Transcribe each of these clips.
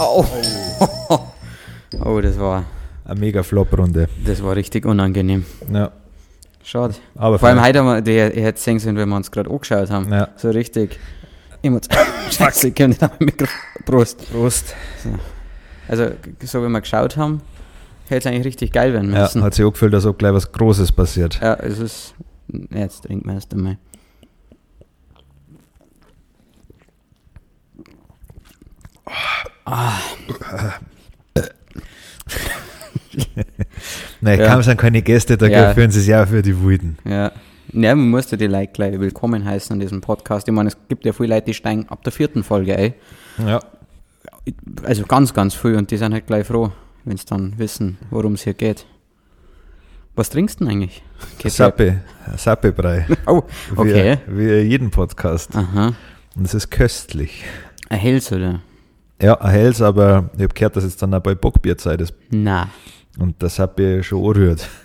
Oh. oh, das war, Eine mega Flop-Runde. das war richtig unangenehm. Ja. Schade. Aber Vor allem heute haben wir, der, ihr hättet sehen sollen, wenn wir uns gerade angeschaut haben. Ja. So richtig. Emotional. Scheiße, ich kann nicht am Mikro. Prost. Prost. Also, so wie wir geschaut haben, hätte es eigentlich richtig geil werden Ja, müssen. hat sich auch gefühlt, als ob gleich was Großes passiert. Ja, es ist. Ja, Jetzt trinken wir erst einmal. Nein, Ja. kaum sind keine Gäste, da Ja. fühlen sie sich auch für die Wilden. Ja. Ja, man musste die Leute gleich willkommen heißen an diesem Podcast. Ich meine, es gibt ja viele Leute, die steigen ab der vierten Folge ein. Ja. Also ganz, ganz viel und die sind halt gleich froh, wenn sie dann wissen, worum es hier geht. Was trinkst du denn eigentlich? Sappe, Sappebrei. Oh, okay. Wie, wie jeden Podcast. Aha. Und es ist köstlich. Ein Hells oder? Ja, ein Hels, aber ich habe gehört, dass jetzt dann auch bei Bockbierzeit ist. Na, Und das Sappe schon anrührt.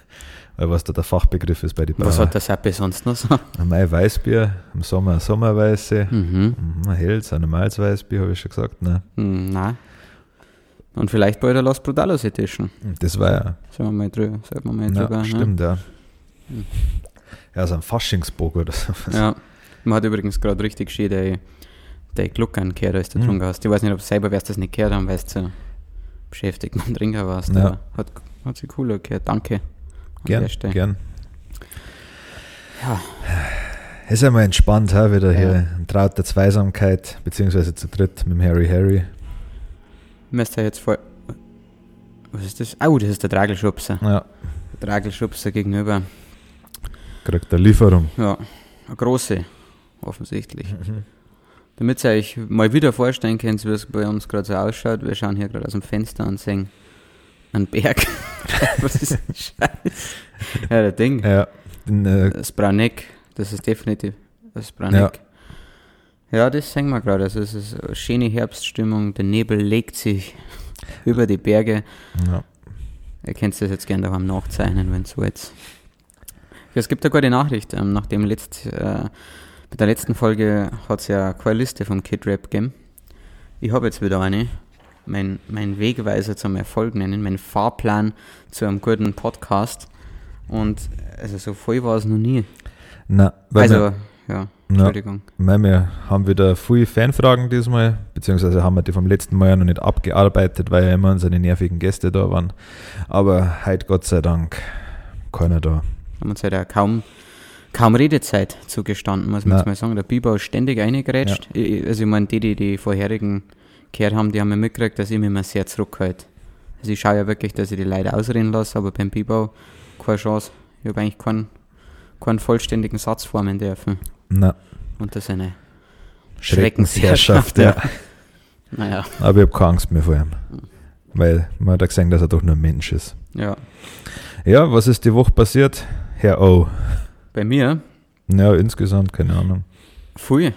Weil was da der Fachbegriff ist bei den was Brauer. hat der Sappi sonst noch so? Ein Mai Weißbier, im Sommer ein Sommerweiße, Mhm. mhm, ein Hels, ein normales Weißbier, habe ich schon gesagt. Ne? Hm, Na. Und vielleicht bald eine Los Brutalos Edition. Das war ja, Sagen wir mal drüber. Sagen wir mal ja drüber ne? stimmt, ja. Ja, so ein Faschingsbock oder so. Ja. Man hat übrigens gerade richtig schön der, der Gluckern gehört, als du Mhm. getrunken hast. Ich weiß nicht, ob du selber wirst das nicht gehört haben, weil du so beschäftigt mit dem Trinker warst. Ja. Aber hat, hat sich cool gehört. Danke. an Gern, der. Ja. Ist einmal entspannt, ha, wieder Ja. hier in trauter Zweisamkeit, beziehungsweise zu dritt mit dem Harry Harry. Müsst ihr jetzt vor. Was ist das? Oh, das ist der Tragelschubser. Ja, Der Tragelschubser gegenüber. kriegt eine Lieferung. Ja, eine große, offensichtlich. Damit ihr euch mal wieder vorstellen könnt, wie es bei uns gerade so ausschaut, wir schauen hier gerade aus dem Fenster und sehen einen Berg. Was ist ein Scheiß? Ja, der Ding. Ja, den, äh, Das Brauneck, das ist definitiv das Brauneck. Ja. das sehen wir gerade. Also es ist eine schöne Herbststimmung, der Nebel legt sich über die Berge. ja. Ihr könnt das jetzt gerne daheim nachzeichnen, wenn so jetzt. Ja, es gibt eine gute Nachricht. Ähm, nachdem letzt, äh, bei der letzten Folge hat es ja keine Liste vom Kid Rap gegeben. Ich habe jetzt wieder eine. Mein, mein Wegweiser zum Erfolg nennen, mein Fahrplan zu einem guten Podcast. Und also so voll war es noch nie. Na, weil also, wir, ja, Entschuldigung. weil wir haben wieder viele Fanfragen diesmal, beziehungsweise haben wir die vom letzten Mal ja noch nicht abgearbeitet, weil ja immer unsere nervigen Gäste da waren. Aber heute Gott sei Dank keiner da. haben uns halt auch kaum, kaum Redezeit zugestanden, muss man Nein. jetzt mal sagen. Der Biber ist ständig reingerätscht. Ich- ich- Also ich meine, die, die die vorherigen gehört haben, die haben ja mitgekriegt, dass ich mich immer sehr zurückhalte. Also ich schaue ja wirklich, dass ich die Leute ausreden lasse, aber beim Bibau keine Chance. Ich habe eigentlich keinen, keinen vollständigen Satz formen dürfen. Na, Und das ist eine Schreckensherrschaft, ja. Naja, Aber ich habe keine Angst mehr vor ihm. Weil man hat ja gesehen, dass er doch nur ein Mensch ist. ja. Ja, was ist die Woche passiert? Herr O. Bei mir Ja, insgesamt, keine Ahnung. Viel,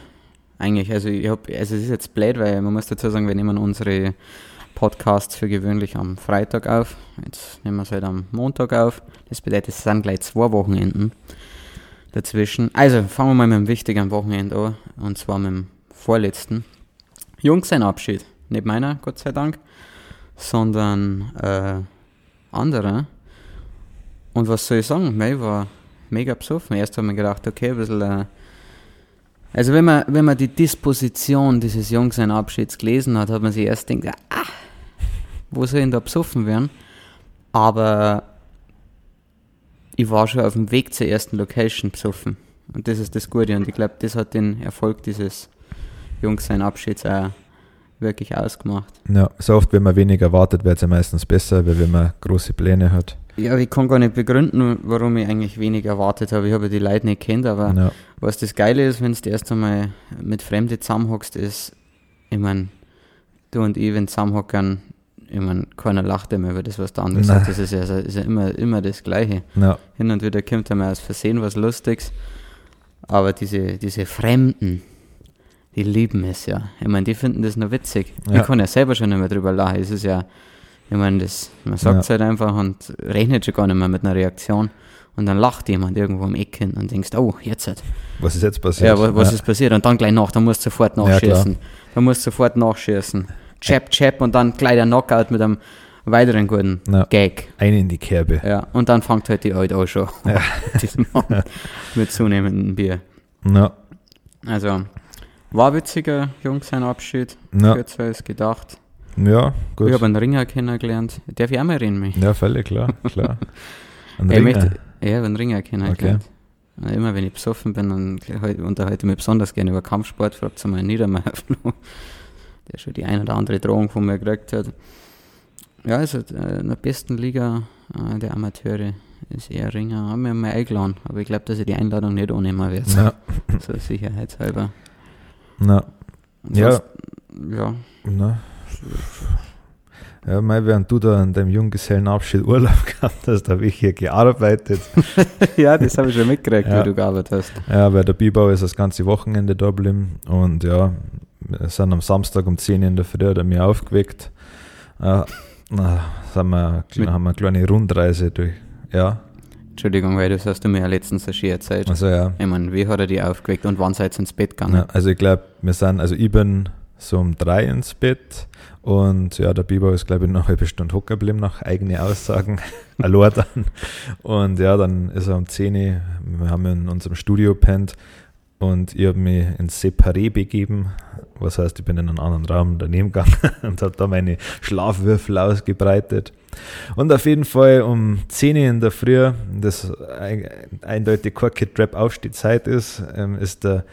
eigentlich. Also, ich hab, also es ist jetzt blöd, weil man muss dazu sagen, wir nehmen unsere Podcasts für gewöhnlich am Freitag auf. Jetzt nehmen wir es halt am Montag auf. Das bedeutet, es sind gleich zwei Wochenenden dazwischen. Also, fangen wir mal mit dem wichtigen Wochenende an. Und zwar mit dem vorletzten. Jungs, sein Abschied. Nicht meiner, Gott sei Dank, sondern äh, anderer. Und was soll ich sagen? Ich war mega besoffen. Erst haben wir gedacht, okay, ein bisschen. Äh, also, wenn man, wenn man die Disposition dieses Jungsein-Abschieds gelesen hat, hat man sich erst gedacht, ah, wo soll denn da besoffen werden? Aber ich war schon auf dem Weg zur ersten Location besoffen. Und das ist das Gute. Und ich glaube, das hat den Erfolg dieses Jungsein-Abschieds auch wirklich ausgemacht. Ja, so oft, wenn man wenig erwartet, wird es ja meistens besser, weil wenn man große Pläne hat. Ja, ich kann gar nicht begründen, warum ich eigentlich wenig erwartet habe. Ich habe die Leute nicht kennt, aber Ja, was das Geile ist, wenn du erst einmal mit Fremden zusammenhockst, ist, ich meine, du und ich, wenn zusammenhockern, ich meine, keiner lacht immer über das, was der andere Nein. sagt. Das ist ja, ist ja immer, immer das Gleiche. ja, Hin und wieder kommt einmal aus Versehen was Lustiges, aber diese, diese Fremden, die lieben es ja. Ich meine, die finden das nur witzig. Ja. Ich kann ja selber schon nicht mehr drüber lachen. Es ist ja, ich meine, das, man sagt es Ja. halt einfach und rechnet schon gar nicht mehr mit einer Reaktion. und dann lacht jemand irgendwo am Eck hin und denkst, oh, jetzt hat. Was ist jetzt passiert? Ja, was, was ist passiert? Und dann gleich nach, dann musst du sofort nachschießen. dann musst du sofort nachschießen. Chap, chap und dann gleich der Knockout mit einem weiteren guten Ja. Gag. Eine in die Kerbe. Ja, und dann fängt halt die Alte auch schon Ja. mit zunehmendem Bier. Ja. Also, war witziger Jungsein-Abschied, Ja. kürzer als gedacht. Ja, gut. Ich habe einen Ringer kennengelernt. Darf ich auch mal reden? Mich? ja, völlig klar, klar. Ein Ich Ringer. möchte, habe einen Ringer kennengelernt. Immer wenn ich besoffen bin, dann halt- unterhalte ich mich besonders gerne über Kampfsport, fragt sie mal Niedermeyer, der schon die ein oder andere Drohung von mir gekriegt hat. Ja, also äh, in der besten Liga äh, der Amateure ist eher Ringer. Haben wir mal eingeladen, aber ich glaube, dass ich die Einladung nicht annehmen werde. Ja, So sicherheitshalber. Na, Ja. Ja. na. Ja, mei, während du da an deinem Junggesellenabschied Urlaub gehabt hast, habe ich hier gearbeitet. ja, das habe ich schon mitgekriegt, Ja. wie du gearbeitet hast. Ja, weil der Bibau ist das ganze Wochenende da geblieben und ja, wir sind am Samstag um 10 Uhr in der Früh hat er mich aufgeweckt. Äh, na, sind wir, haben wir eine kleine Rundreise durch. Ja, Entschuldigung, weil das hast du mir ja letztens so schön erzählt. also ja. Ich meine, wie hat er die aufgeweckt und wann seid ihr ins Bett gegangen? ja also ich glaube, wir sind, also ich bin so um drei ins Bett und ja, der Bibau ist glaube ich noch eine halbe Stunde hocken geblieben, nach eigenen Aussagen. Allein dann. Und ja, dann ist er um 10 Uhr, wir haben in unserem Studio pennt und ich habe mich ins Separé begeben. Was heißt, ich bin in einen anderen Raum daneben gegangen und habe da meine Schlafwürfel ausgebreitet. Und auf jeden Fall um 10 Uhr in der Früh, das ein- eindeutig kein Kid-Rap-Aufstehzeit ist, ähm, ist der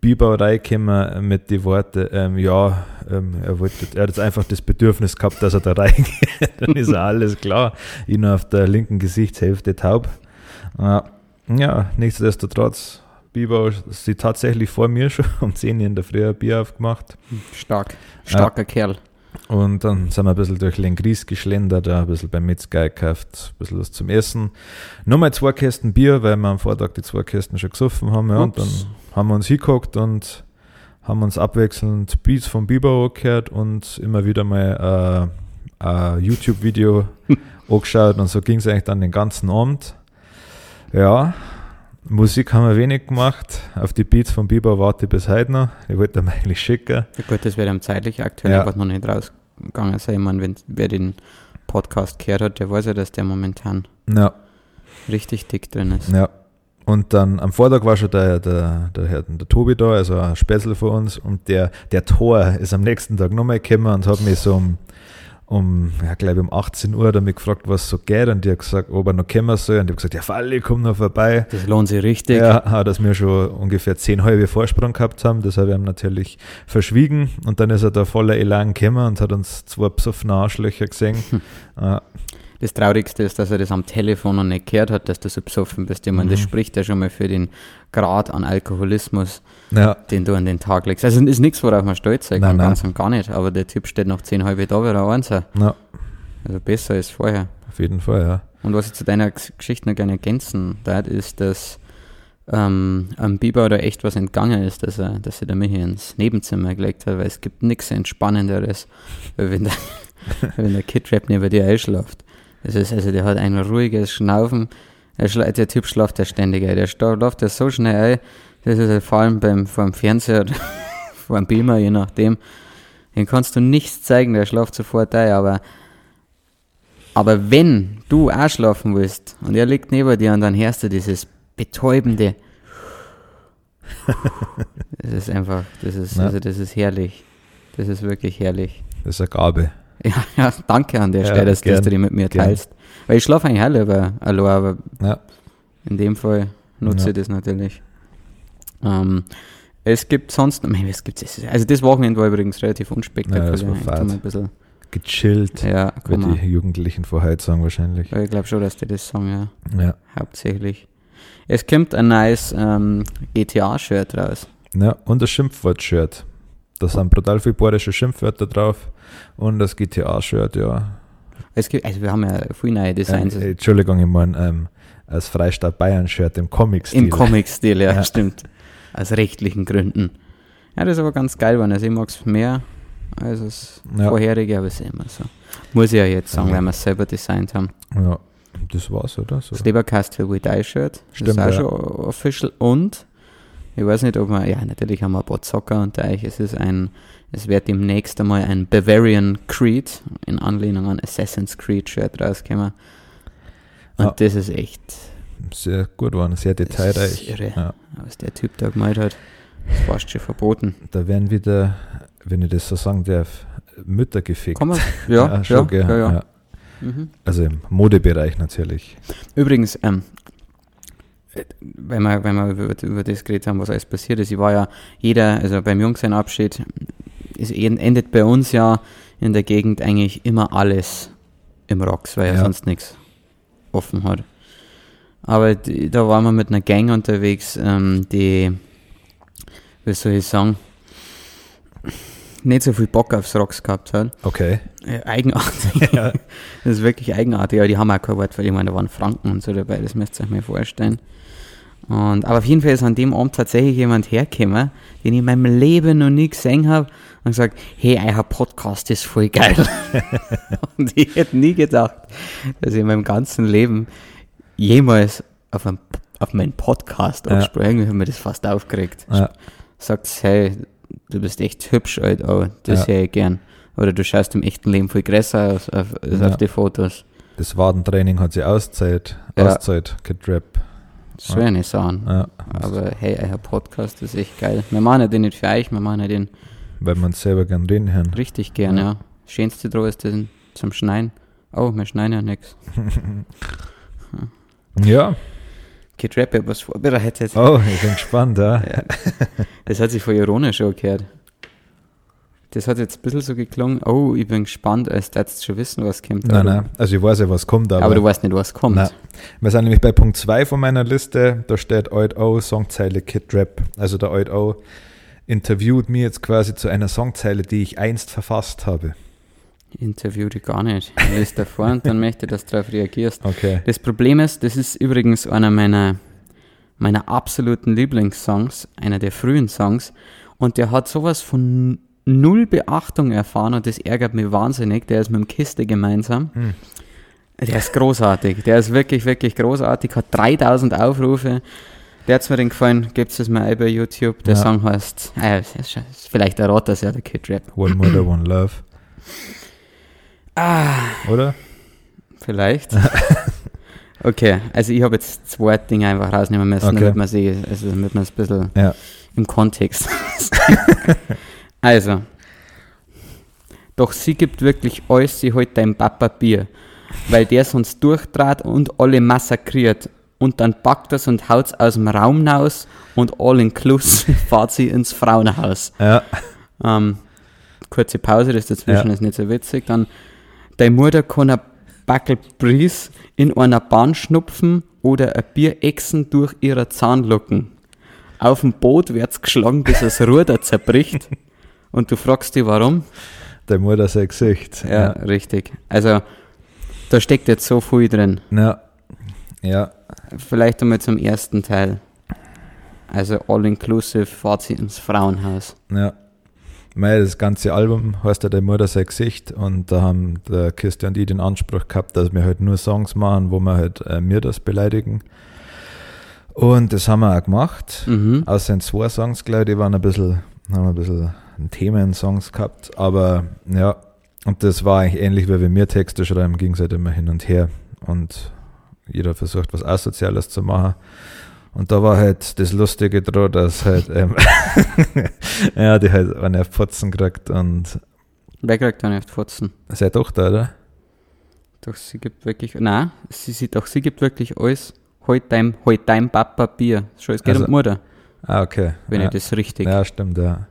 Bibau reingekommen mit den Worten, ähm, ja, ähm, er, wollte, er hat jetzt einfach das Bedürfnis gehabt, dass er da reingeht. Dann ist alles klar. Ich nur auf der linken Gesichtshälfte taub. Äh, ja, nichtsdestotrotz, Bibau sie tatsächlich vor mir schon um 10 Uhr in der Früh ein Bier aufgemacht. Stark. Starker Kerl. Und dann sind wir ein bisschen durch Lengries geschlendert, ein bisschen beim Metzger gekauft, ein bisschen was zum Essen. Nochmal zwei Kästen Bier, weil wir am Vortag die zwei Kästen schon gesoffen haben. Ja, und dann haben wir uns hingeguckt und haben uns abwechselnd Beats vom Biber gehört und immer wieder mal äh, ein YouTube-Video angeschaut. Und so ging es eigentlich dann den ganzen Abend. Ja, Musik haben wir wenig gemacht. Auf die Beats von Biber warte ich bis heute noch. Ich wollte ihm eigentlich schicken. Ja, gut, das wird ihm zeitlich aktuell Ja. einfach noch nicht rausgegangen sein. Ich meine, wenn, wer den Podcast gehört hat, der weiß ja, dass der momentan Ja. richtig dick drin ist. Ja. Und dann am Vortag war schon der, der, der, der Tobi da, also ein Spätzle von uns. Und der, der Tor ist am nächsten Tag nochmal gekommen und hat mich so um, um ja, glaube um 18 Uhr damit gefragt, was so geht. Und die hat gesagt, ob er noch kommen soll. Und ich habe gesagt, ja, Falle, komm noch vorbei. Das lohnt sich richtig. Ja, auch, dass wir schon ungefähr zehn halbe Vorsprung gehabt haben. Das habe ich ihm natürlich verschwiegen. Und dann ist er da voller Elan gekommen und hat uns zwei besoffene Arschlöcher gesehen. Äh, Das Traurigste ist, dass er das am Telefon noch nicht gehört hat, dass du so besoffen bist. Ich meine, das Mhm. spricht ja schon mal für den Grad an Alkoholismus, ja, den du an den Tag legst. Also ist nichts, worauf man stolz sein kann, nein. ganz und gar nicht. Aber der Typ steht nach zehn halbe da wieder eins. ja, Also besser als vorher. auf jeden Fall, ja. Und was ich zu deiner Geschichte noch gerne ergänzen darf, ist, dass ähm, am Biber da echt was entgangen ist, dass er, dass er da mich ins Nebenzimmer gelegt hat, weil es gibt nichts Entspannenderes, wenn der, wenn der Kidrap neben dir einschläft. Das ist, also der hat ein ruhiges Schnaufen. Schla der Typ schläft ja ständig ein. Der läuft ja so schnell ein. Das ist halt vor allem beim, vor dem Fernseher, oder vor dem Beamer, je nachdem. Den kannst du nichts zeigen, der schläft sofort ein, aber aber wenn du auch schlafen willst und er liegt neben dir und dann hörst du dieses betäubende, das ist einfach, das ist, also das ist herrlich. Das ist wirklich herrlich. Das ist eine Gabe. Ja, ja danke an der Ja, Stelle, dass, dass gern, du die mit mir gern. teilst. Weil ich schlafe eigentlich lieber allein, aber Ja. in dem Fall nutze ich das natürlich. Ähm, es gibt sonst, was gibt's? Also das Wochenende war übrigens relativ unspektakulär. Ja, das war fad. ein bisschen, Gechillt. ja, Wie die Jugendlichen vorher sagen wahrscheinlich. Ich glaube schon, dass die das sagen, ja. Ja. Hauptsächlich. Es kommt ein neues ähm, GTA-Shirt raus. ja. Und das Schimpfwort-Shirt. Da sind brutal viele bayerische Schimpfwörter drauf. Und das GTA-Shirt, ja. Es gibt, also wir haben ja viele neue Designs. Ähm, äh, Entschuldigung, ich meine, ähm, als Freistaat Bayern-Shirt im Comic-Stil. Im Comic-Stil, ja, Ja. stimmt. Aus rechtlichen Gründen. Ja, das ist aber ganz geil, weil ich mag es mehr als das Ja. vorherige, aber es ist immer so. Muss ich ja jetzt sagen, Ja. weil wir es selber designt haben. Ja. Das war's, oder? So. Das Lebercast für We Die Shirt. Stimmt, das ist ja. auch schon official. Und ich weiß nicht, ob wir, ja, natürlich haben wir ein paar Zocker unter euch. Es ist ein, es wird demnächst einmal ein Bavarian Creed in Anlehnung an Assassin's Creed Shirt rauskommen. Und Ja. das ist echt Sehr gut waren, sehr das ist detailreich. irre, Ja. was der Typ da gemalt hat. Das ist fast schon verboten. Da werden wieder, wenn ich das so sagen darf, Mütter gefickt. Kann man? Ja, ja, schon, ja, gell? ja, Mhm. Also im Modebereich natürlich. Übrigens, ähm, äh, wenn wir, wenn wir über, über das geredet haben, was alles passiert ist, ich war ja jeder, also beim Jungsein-Abschied, es en- endet bei uns ja in der Gegend eigentlich immer alles im Rocks, weil ja, Ja. sonst nichts offen hat. Aber die, da waren wir mit einer Gang unterwegs, ähm, die, wie soll ich sagen, nicht so viel Bock aufs Rocks gehabt hat. Okay. Äh, eigenartig. Ja. Das ist wirklich eigenartig, aber die haben auch kein Wort, weil ich meine, da waren Franken und so dabei, das müsst ihr euch mal vorstellen. Und, aber auf jeden Fall ist an dem Abend tatsächlich jemand hergekommen, den ich in meinem Leben noch nie gesehen habe und gesagt, hey, euer Podcast ist voll geil. und ich hätte nie gedacht, dass ich in meinem ganzen Leben jemals auf, einen, auf meinen Podcast Ja. abspreche. Ich habe mir das fast aufgeregt. Ja. Sagt, hey, du bist echt hübsch, Alter, oh, das Ja. hätte ich gern. Oder du schaust im echten Leben viel größer aus auf, als Ja. auf die Fotos. Das Wadentraining hat sie Auszeit, Ja. Auszeit. Das soll ja nicht sagen. Ja. Aber hey, euer Podcast ist echt geil. Wir machen den nicht für euch, wir machen den Weil man es selber gern reden hören. richtig gern, Ja. ja. Schönste drauf ist den zum Schneiden. Oh, wir schneiden ja nichts. Ja. Kid Rap hat was vorbereitet. Oh, ich bin gespannt, ja. Ja. Das hat sich voll ironisch angehört. Das hat jetzt ein bisschen so geklungen, oh, ich bin gespannt, als du schon wissen, was kommt. Nein, nein. Also ich weiß ja, was kommt, aber, aber, du weißt nicht, was kommt. Nein. wir sind nämlich bei Punkt 2 von meiner Liste. Da steht Oid O, Songzeile Kid Rap. Also der Oid O interviewt mir jetzt quasi zu einer Songzeile, die ich einst verfasst habe. Ich interview dich gar nicht. Ich lese davor und dann möchte ich, dass du darauf reagierst. Okay. Das Problem ist, das ist übrigens einer meiner, meiner absoluten Lieblingssongs, einer der frühen Songs. Und der hat sowas von null Beachtung erfahren und das ärgert mich wahnsinnig. Der ist mit dem Kiste gemeinsam. Hm. Der ist großartig. Der ist wirklich, wirklich großartig. Hat 3000 Aufrufe. Der hat mir den gefallen. Gibt es mal bei YouTube. Der Ja. Song heißt, äh, vielleicht errot das ja, der Kid Rap. One Mother, One Love. Ah, Oder? Vielleicht. okay, also ich habe jetzt zwei Dinge einfach rausnehmen müssen, Okay. damit man sie, also damit man es ein bisschen Ja. im Kontext. also. Doch sie gibt wirklich alles, sie holt dein Papa Bier, weil der sonst durchtrat und alle massakriert. Und dann packt er's und haut's aus dem Raum raus und all inclusive fahrt sie ins Frauenhaus. Ja. Ähm, kurze Pause, das dazwischen Ja. ist nicht so witzig. Dann, deine Mutter kann ein Backel Bries in einer Bahn schnupfen oder ein Bierechsen durch ihre Zahnlucken. Auf dem Boot wird's geschlagen, bis das Ruder zerbricht. Und du fragst dich, warum? Der Mutter sein Gesicht. Ja, richtig. Also, da steckt jetzt so viel drin. Ja. Ja. Vielleicht einmal zum ersten Teil. Also, all-inclusive sie ins Frauenhaus. Ja. Mei, das ganze Album heißt ja Der Mutter sein Gesicht und da haben der Kiste und ich den Anspruch gehabt, dass wir halt nur Songs machen, wo wir halt äh, mir das beleidigen. Und das haben wir auch gemacht. Mhm. Außer in zwei Songs, glaube ich, die waren ein bisschen, haben ein bisschen Themen-Songs gehabt, aber ja, und das war eigentlich ähnlich, wie wir mir Texte schreiben, ging es halt immer hin und her und jeder versucht, was Asoziales zu machen. Und da war halt das Lustige dran, dass halt, ähm, ja, die halt eine auf Pfotzen gekriegt und Wer kriegt da nicht Fotzen? seine Tochter, oder? Doch sie gibt wirklich, nein, sie sieht doch, sie gibt wirklich alles. Halt dein, halt dein Papa Bier. Schon, es geht Also, um Mutter, Ah, okay. wenn ja. ich das richtig. ja, stimmt, ja.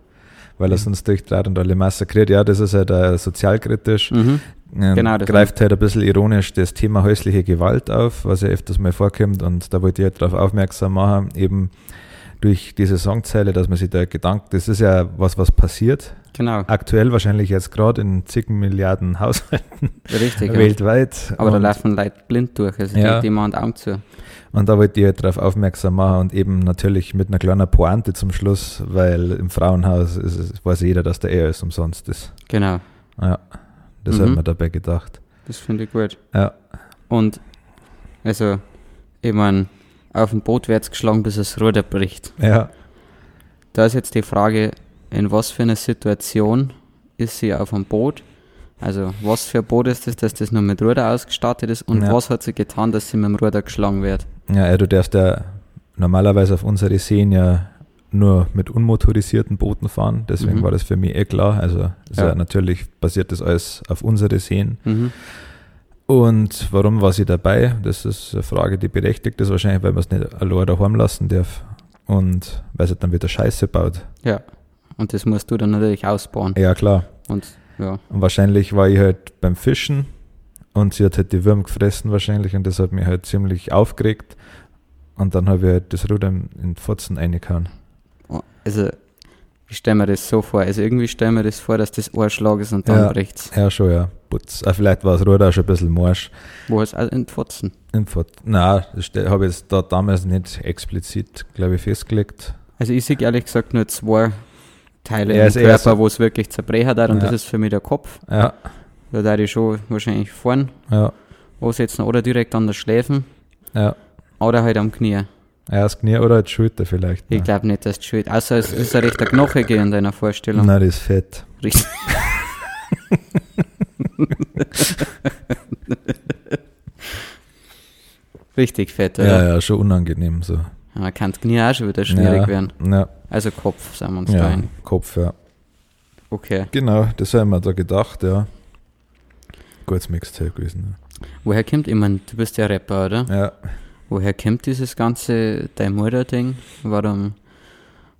Weil er sonst durchtrat und alle massakriert. Ja, das ist halt äh, sozialkritisch. Mhm. Ähm, Genau, das greift halt ein bisschen ironisch das Thema häusliche Gewalt auf, was ja öfters mal vorkommt und da wollte ich halt darauf aufmerksam machen, eben durch diese Songzeile, dass man sich da Gedanken, das ist ja was, was passiert, Genau, aktuell wahrscheinlich jetzt gerade in zig Milliarden Haushalten richtig. Ja. weltweit. Aber da und, laufen Leute blind durch, also Ja. die, die machen Augen zu. Und da wollte ich halt darauf aufmerksam machen und eben natürlich mit einer kleinen Pointe zum Schluss, weil im Frauenhaus ist, es- weiß jeder, dass der ist umsonst ist. Genau, Ja, das Mhm. hat man dabei gedacht. das finde ich gut. Ja, Und Also, ich meine, auf dem Boot wird's geschlagen, bis das Ruder bricht. Ja. Da ist jetzt die Frage, in was für einer Situation ist sie auf dem Boot? Also, was für ein Boot ist das, dass das nur mit Ruder ausgestattet ist? Und Ja. was hat sie getan, dass sie mit dem Ruder geschlagen wird? Ja, du darfst ja normalerweise auf unsere Seen ja nur mit unmotorisierten Booten fahren. Deswegen Mhm. war das für mich eh klar. Also ja. Ja. natürlich basiert das alles auf unsere Seen. Mhm. Und warum war sie dabei? Das ist eine Frage, die berechtigt ist wahrscheinlich, weil man es nicht allein daheim lassen darf. Und weil sie dann wieder Scheiße baut. Ja. Und das musst du dann natürlich ausbauen. Ja, klar. Und ja, Und wahrscheinlich war ich halt beim Fischen und sie hat halt die Würmer gefressen wahrscheinlich und das hat mich halt ziemlich aufgeregt. Und dann habe ich halt das Ruder in den Pfotzen reingehauen. also ich stelle mir das so vor. Also irgendwie stelle mir das vor, dass das ein Schlag ist und dann Ja. bricht's. Ja, schon, ja. Putz. Ah, vielleicht war das Ruder auch schon ein bisschen morsch. Wo ist es in Pfotzen? In Pfot- Nein, das habe ich jetzt da damals nicht explizit, glaube ich, festgelegt. Also ich sehe ehrlich gesagt nur zwei Teile Ja, im Körper, wo es wirklich zerbrechen hat und Ja. das ist für mich der Kopf. Ja, Da da ich schon wahrscheinlich vorn ja, ansetzen oder direkt an der Schläfen ja. oder halt am Knie. Ja, das Knie oder die Schulter vielleicht. Ich ne? glaube nicht, dass es schuld Außer es ist ein rechter Knochige in deiner Vorstellung. Nein, das ist fett. Richtig. Richtig fett, Ja, oder? ja, schon unangenehm so. Ja, kann das Knie auch schon wieder schwierig ja, werden. Ja, Also Kopf, sagen wir uns da ja, ein. Kopf, ja. Okay. Genau, das haben wir da gedacht, ja. Gutes Mixtape gewesen. ne? Woher kommt, ich meine, du bist ja Rapper, oder? Ja. Woher kommt dieses ganze Dein Mutter-Ding? Warum,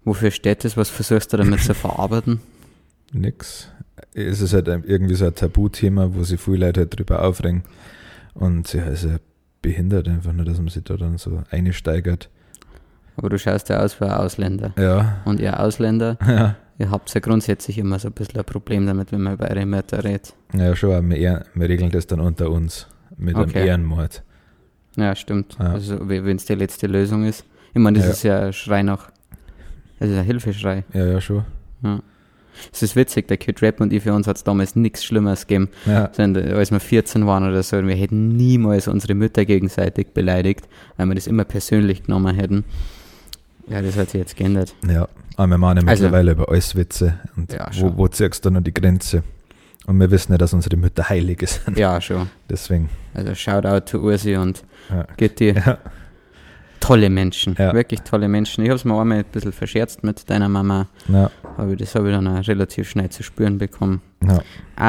wofür steht das? Was versuchst du damit zu verarbeiten? Nix. Es ist halt irgendwie so ein Tabuthema, wo sich viele Leute halt drüber aufregen. Und ja, es ist ja behindert einfach nur, dass man sich da dann so einsteigert. Aber du schaust ja aus wie ein Ausländer. Ja, Und ihr Ausländer, ja. ihr habt ja grundsätzlich immer so ein bisschen ein Problem damit, wenn man über eure Mütter redet. Ja, schon, aber wir, wir regeln das dann unter uns mit Okay. einem Ehrenmord. Ja, stimmt. Ja. Also, wenn es die letzte Lösung ist. Ich meine, das Ja. ist ja ein Schrei nach. Das ist ein Hilfeschrei. Ja, ja, schon. Ja. Es ist witzig, der Kid Rap und ich, für uns hat es damals nichts Schlimmeres gegeben. Ja, als wir 14 waren oder so, wir hätten niemals unsere Mütter gegenseitig beleidigt, weil wir das immer persönlich genommen hätten. Ja, das hat sich jetzt geändert. ja. Aber wir machen ja Also- mittlerweile über alles Witze. Und Ja, wo, wo ziehst du noch die Grenze? Und wir wissen ja, dass unsere Mütter heilige sind. Ja, schon. Deswegen. Also Shoutout to Ursi und Ja. Gitti. Ja, Tolle Menschen. Ja. Wirklich tolle Menschen. Ich habe es mir einmal ein bisschen verscherzt mit deiner Mama, ja, aber das habe ich dann auch relativ schnell zu spüren bekommen. ja. Auch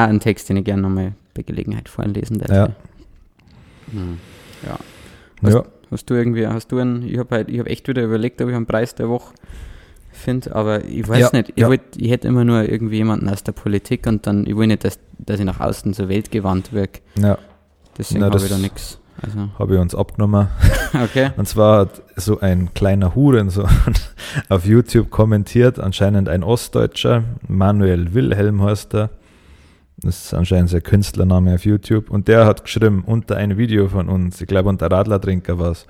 ein Text, den ich gerne nochmal bei Gelegenheit vorlesen darf. Ja. Hm. ja. Was- ja. Hast du irgendwie, hast du einen, ich habe halt, ich echt wieder überlegt, ob ich einen Preis der Woche finde, aber ich weiß Ja, nicht, ich, ja. wollt, ich hätte immer nur irgendwie jemanden aus der Politik und dann, ich will nicht, dass, dass ich nach außen so weltgewandt wirke, ja. deswegen habe ich da nichts. Also, Habe ich uns abgenommen. okay. Und zwar hat so ein kleiner Huren so auf YouTube kommentiert, anscheinend ein Ostdeutscher, Manuel Wilhelm heißt er. Das ist anscheinend sein Künstlername auf YouTube. Und der hat geschrieben unter ein Video von uns, ich glaube unter Radlertrinker war es.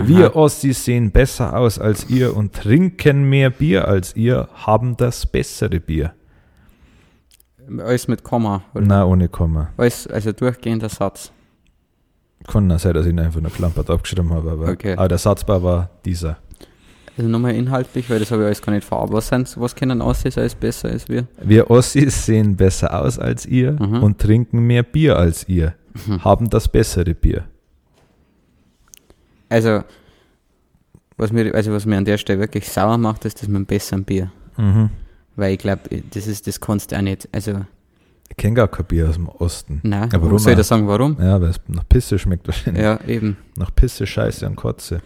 Wir Ossis sehen besser aus als ihr und trinken mehr Bier als ihr, haben das bessere Bier. Alles mit Komma. Oder? Na, ohne Komma. Alles, also durchgehender Satz. Kann sein, dass ich ihn einfach nur klampert abgeschrieben habe, aber, Okay. aber der Satzbau war dieser. Also nochmal inhaltlich, weil das habe ich alles gar nicht verarbeitet. Was, sind's- was können Aussies alles besser als wir? Wir Ossis sehen besser aus als ihr Mhm. und trinken mehr Bier als ihr, Mhm. haben das bessere Bier. Also, was mir, also was mir an der Stelle wirklich sauer macht, ist das mit dem besseren Bier. Mhm. Weil ich glaube, das ist, das kannst du auch nicht. Also, Ich kenne gar kein Bier aus dem Osten. nein, Ja, warum soll ich das sagen, warum? Ja, weil es nach Pisse schmeckt wahrscheinlich. Ja, eben. Nach Pisse, Scheiße und Kotze.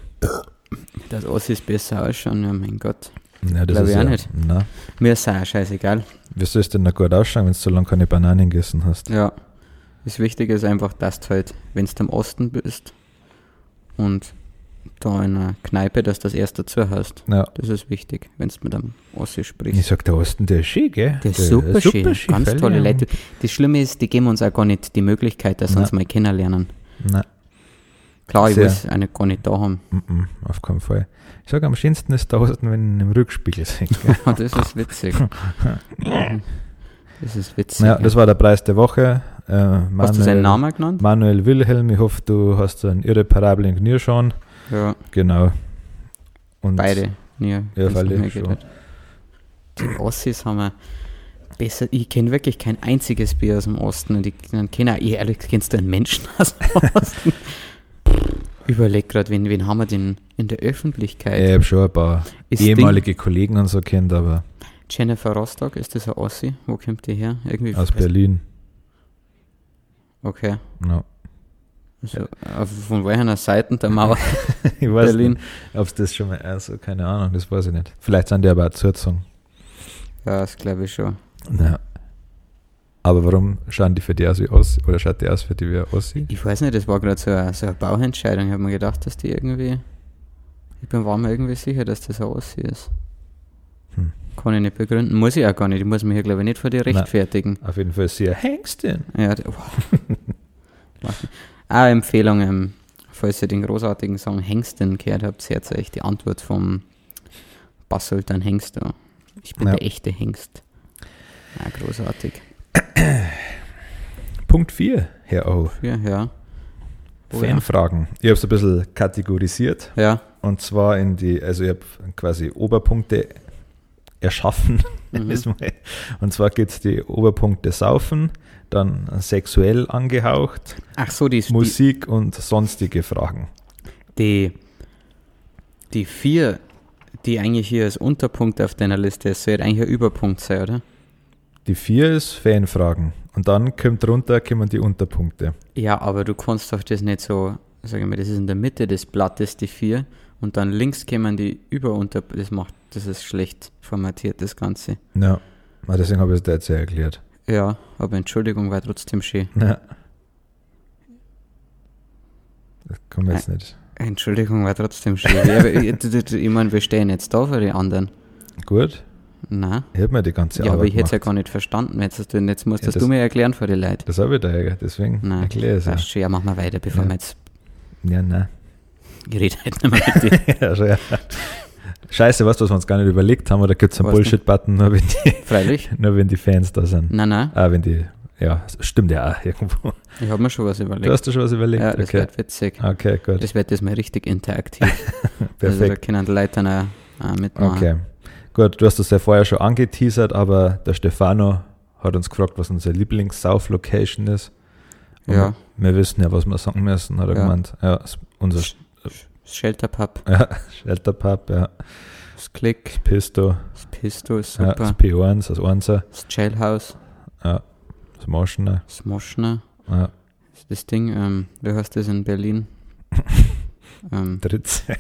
Das Ossis besser ausschauen, ja mein Gott. Ja, das Glaub ist ich auch ja, nicht. Na, Mir ist auch scheißegal. wie soll es denn noch gut ausschauen, wenn du so lange keine Bananen gegessen hast? Ja. Das Wichtige ist einfach, dass du halt, wenn du am Osten bist und da in einer Kneipe, dass du das erst dazu hast. Ja. Das ist wichtig, wenn du mit einem Ossi Ich sprichst. sag, der Osten, der ist schön, gell? Der ist super, schön. Ganz fällt tolle. Leute. Das Schlimme ist, die geben uns auch gar nicht die Möglichkeit, dass Nein. uns mal kennenlernen. Nein, Klar, ich will nicht, gar nicht da haben. mm, mm, auf keinen Fall. Ich sag, am schönsten ist Osten, wenn ich im Rückspiegel sehe. das ist witzig. das ist witzig. Ja, das war der Preis der Woche. Äh, Hast du seinen Namen genannt? Manuel Wilhelm, ich hoffe, du hast einen irreparablen Knierschauen. Ja, Genau. Und beide. Ja, Ja, weil schon. Die Ossis haben wir besser. Ich kenne wirklich kein einziges Bier aus dem Osten. Und ich kenne ehrlich, kennst du einen Menschen aus dem Osten? Überleg gerade, wen, wen haben wir denn in der Öffentlichkeit? ich habe schon ein paar Ist ehemalige Kollegen und so kennt, aber Jennifer Rostock, ist das ein Ossi? Wo kommt die her? Irgendwie aus Berlin. Okay. Ja. Also, äh, von welcher Seite der Mauer Ich weiß Berlin? ob es das schon mal, also keine Ahnung, das weiß ich nicht. Vielleicht sind die aber auch zugezogen. Ja, das glaube ich schon. Ja. Aber warum schauen die für die aus wie Ossi? Oder schaut die aus für die wie Ossi? Ich weiß nicht, das war gerade so eine, so eine Bauentscheidung. Ich habe mir gedacht, dass die irgendwie. Ich bin war mir irgendwie sicher, dass das ein Ossi ist. Hm. Kann ich nicht begründen. Muss ich auch gar nicht. Ich muss mich hier, glaube ich, nicht vor dir Nein. rechtfertigen. Auf jeden Fall ein Hengstin. Ja, wow. Macht nicht. Auch Empfehlung, ähm, falls ihr den großartigen Song Hengsten gehört habt, hört euch die Antwort vom Bass-Sultan Hengst an. Ich bin Ja. der echte Hengst. Ja, großartig. Punkt 4, Herr O. Ja, ja. Oh. Fanfragen. Ich habe es ein bisschen kategorisiert. Ja. Und zwar in die, also ich habe quasi Oberpunkte erschaffen. Mhm. Und zwar geht es die Oberpunkte Saufen, dann sexuell angehaucht, Ach so, die, die, Musik und sonstige Fragen. die, die vier, die eigentlich hier als Unterpunkt auf deiner Liste ist, sollte eigentlich ein Überpunkt sein, oder? Die vier ist Fanfragen. Und dann kommt runter, kommen die Unterpunkte. Ja, aber du kannst doch das nicht so, sag ich mal, das ist in der Mitte des Blattes die vier und dann links kämen die Überunter, das macht, das ist schlecht formatiert, das Ganze. Ja. Aber deswegen habe ich es dir jetzt ja erklärt. Ja, aber Entschuldigung war trotzdem schön. Ja. Das kommen wir jetzt nicht. Entschuldigung war trotzdem schön. ich meine, wir stehen jetzt da für die anderen. Gut. Nein. Ich habe mir die ganze Ja, aber Arbeit ich hätte es ja gar nicht verstanden. Jetzt, hast du, jetzt musst Ja, das das- du mir erklären vor die Leute. Das habe ich da, ja, deswegen Nein, erkläre ich es ja. schon. Ja, mach mal weiter, bevor Ja. wir jetzt. Ja, nein. Ich rede halt nicht mehr mit dir. ja, schon, ja. Scheiße, weißt du, was wir uns gar nicht überlegt haben? Oder gibt es einen? Bullshit-Button, nur, wenn die- Freilich. nur wenn die Fans da sind? Nein, nein. Ah, wenn die, ja, stimmt ja auch irgendwo. Ich habe mir schon was überlegt. Du hast dir schon was überlegt? ja, das okay. wird witzig. Okay, gut. Das wird jetzt mal richtig interaktiv. Also da Perfekt. können die Leute dann auch, auch mitmachen. Okay. Gut, du hast das ja vorher schon angeteasert, aber der Stefano hat uns gefragt, was unsere Lieblings-Sauf-Location ist. Und Ja. Wir wissen ja, was wir sagen müssen, hat er Ja. gemeint. Ja, unser Sch- Das Shelterpub, ja, Shelterpub, ja, das Click, Pisto, das Pisto ist ja, super, das P1, das Einser, das Jailhouse, ja, das Moschener, das Moschner, ja, das Ding, ähm, wie heißt das in Berlin? ähm, Dritze.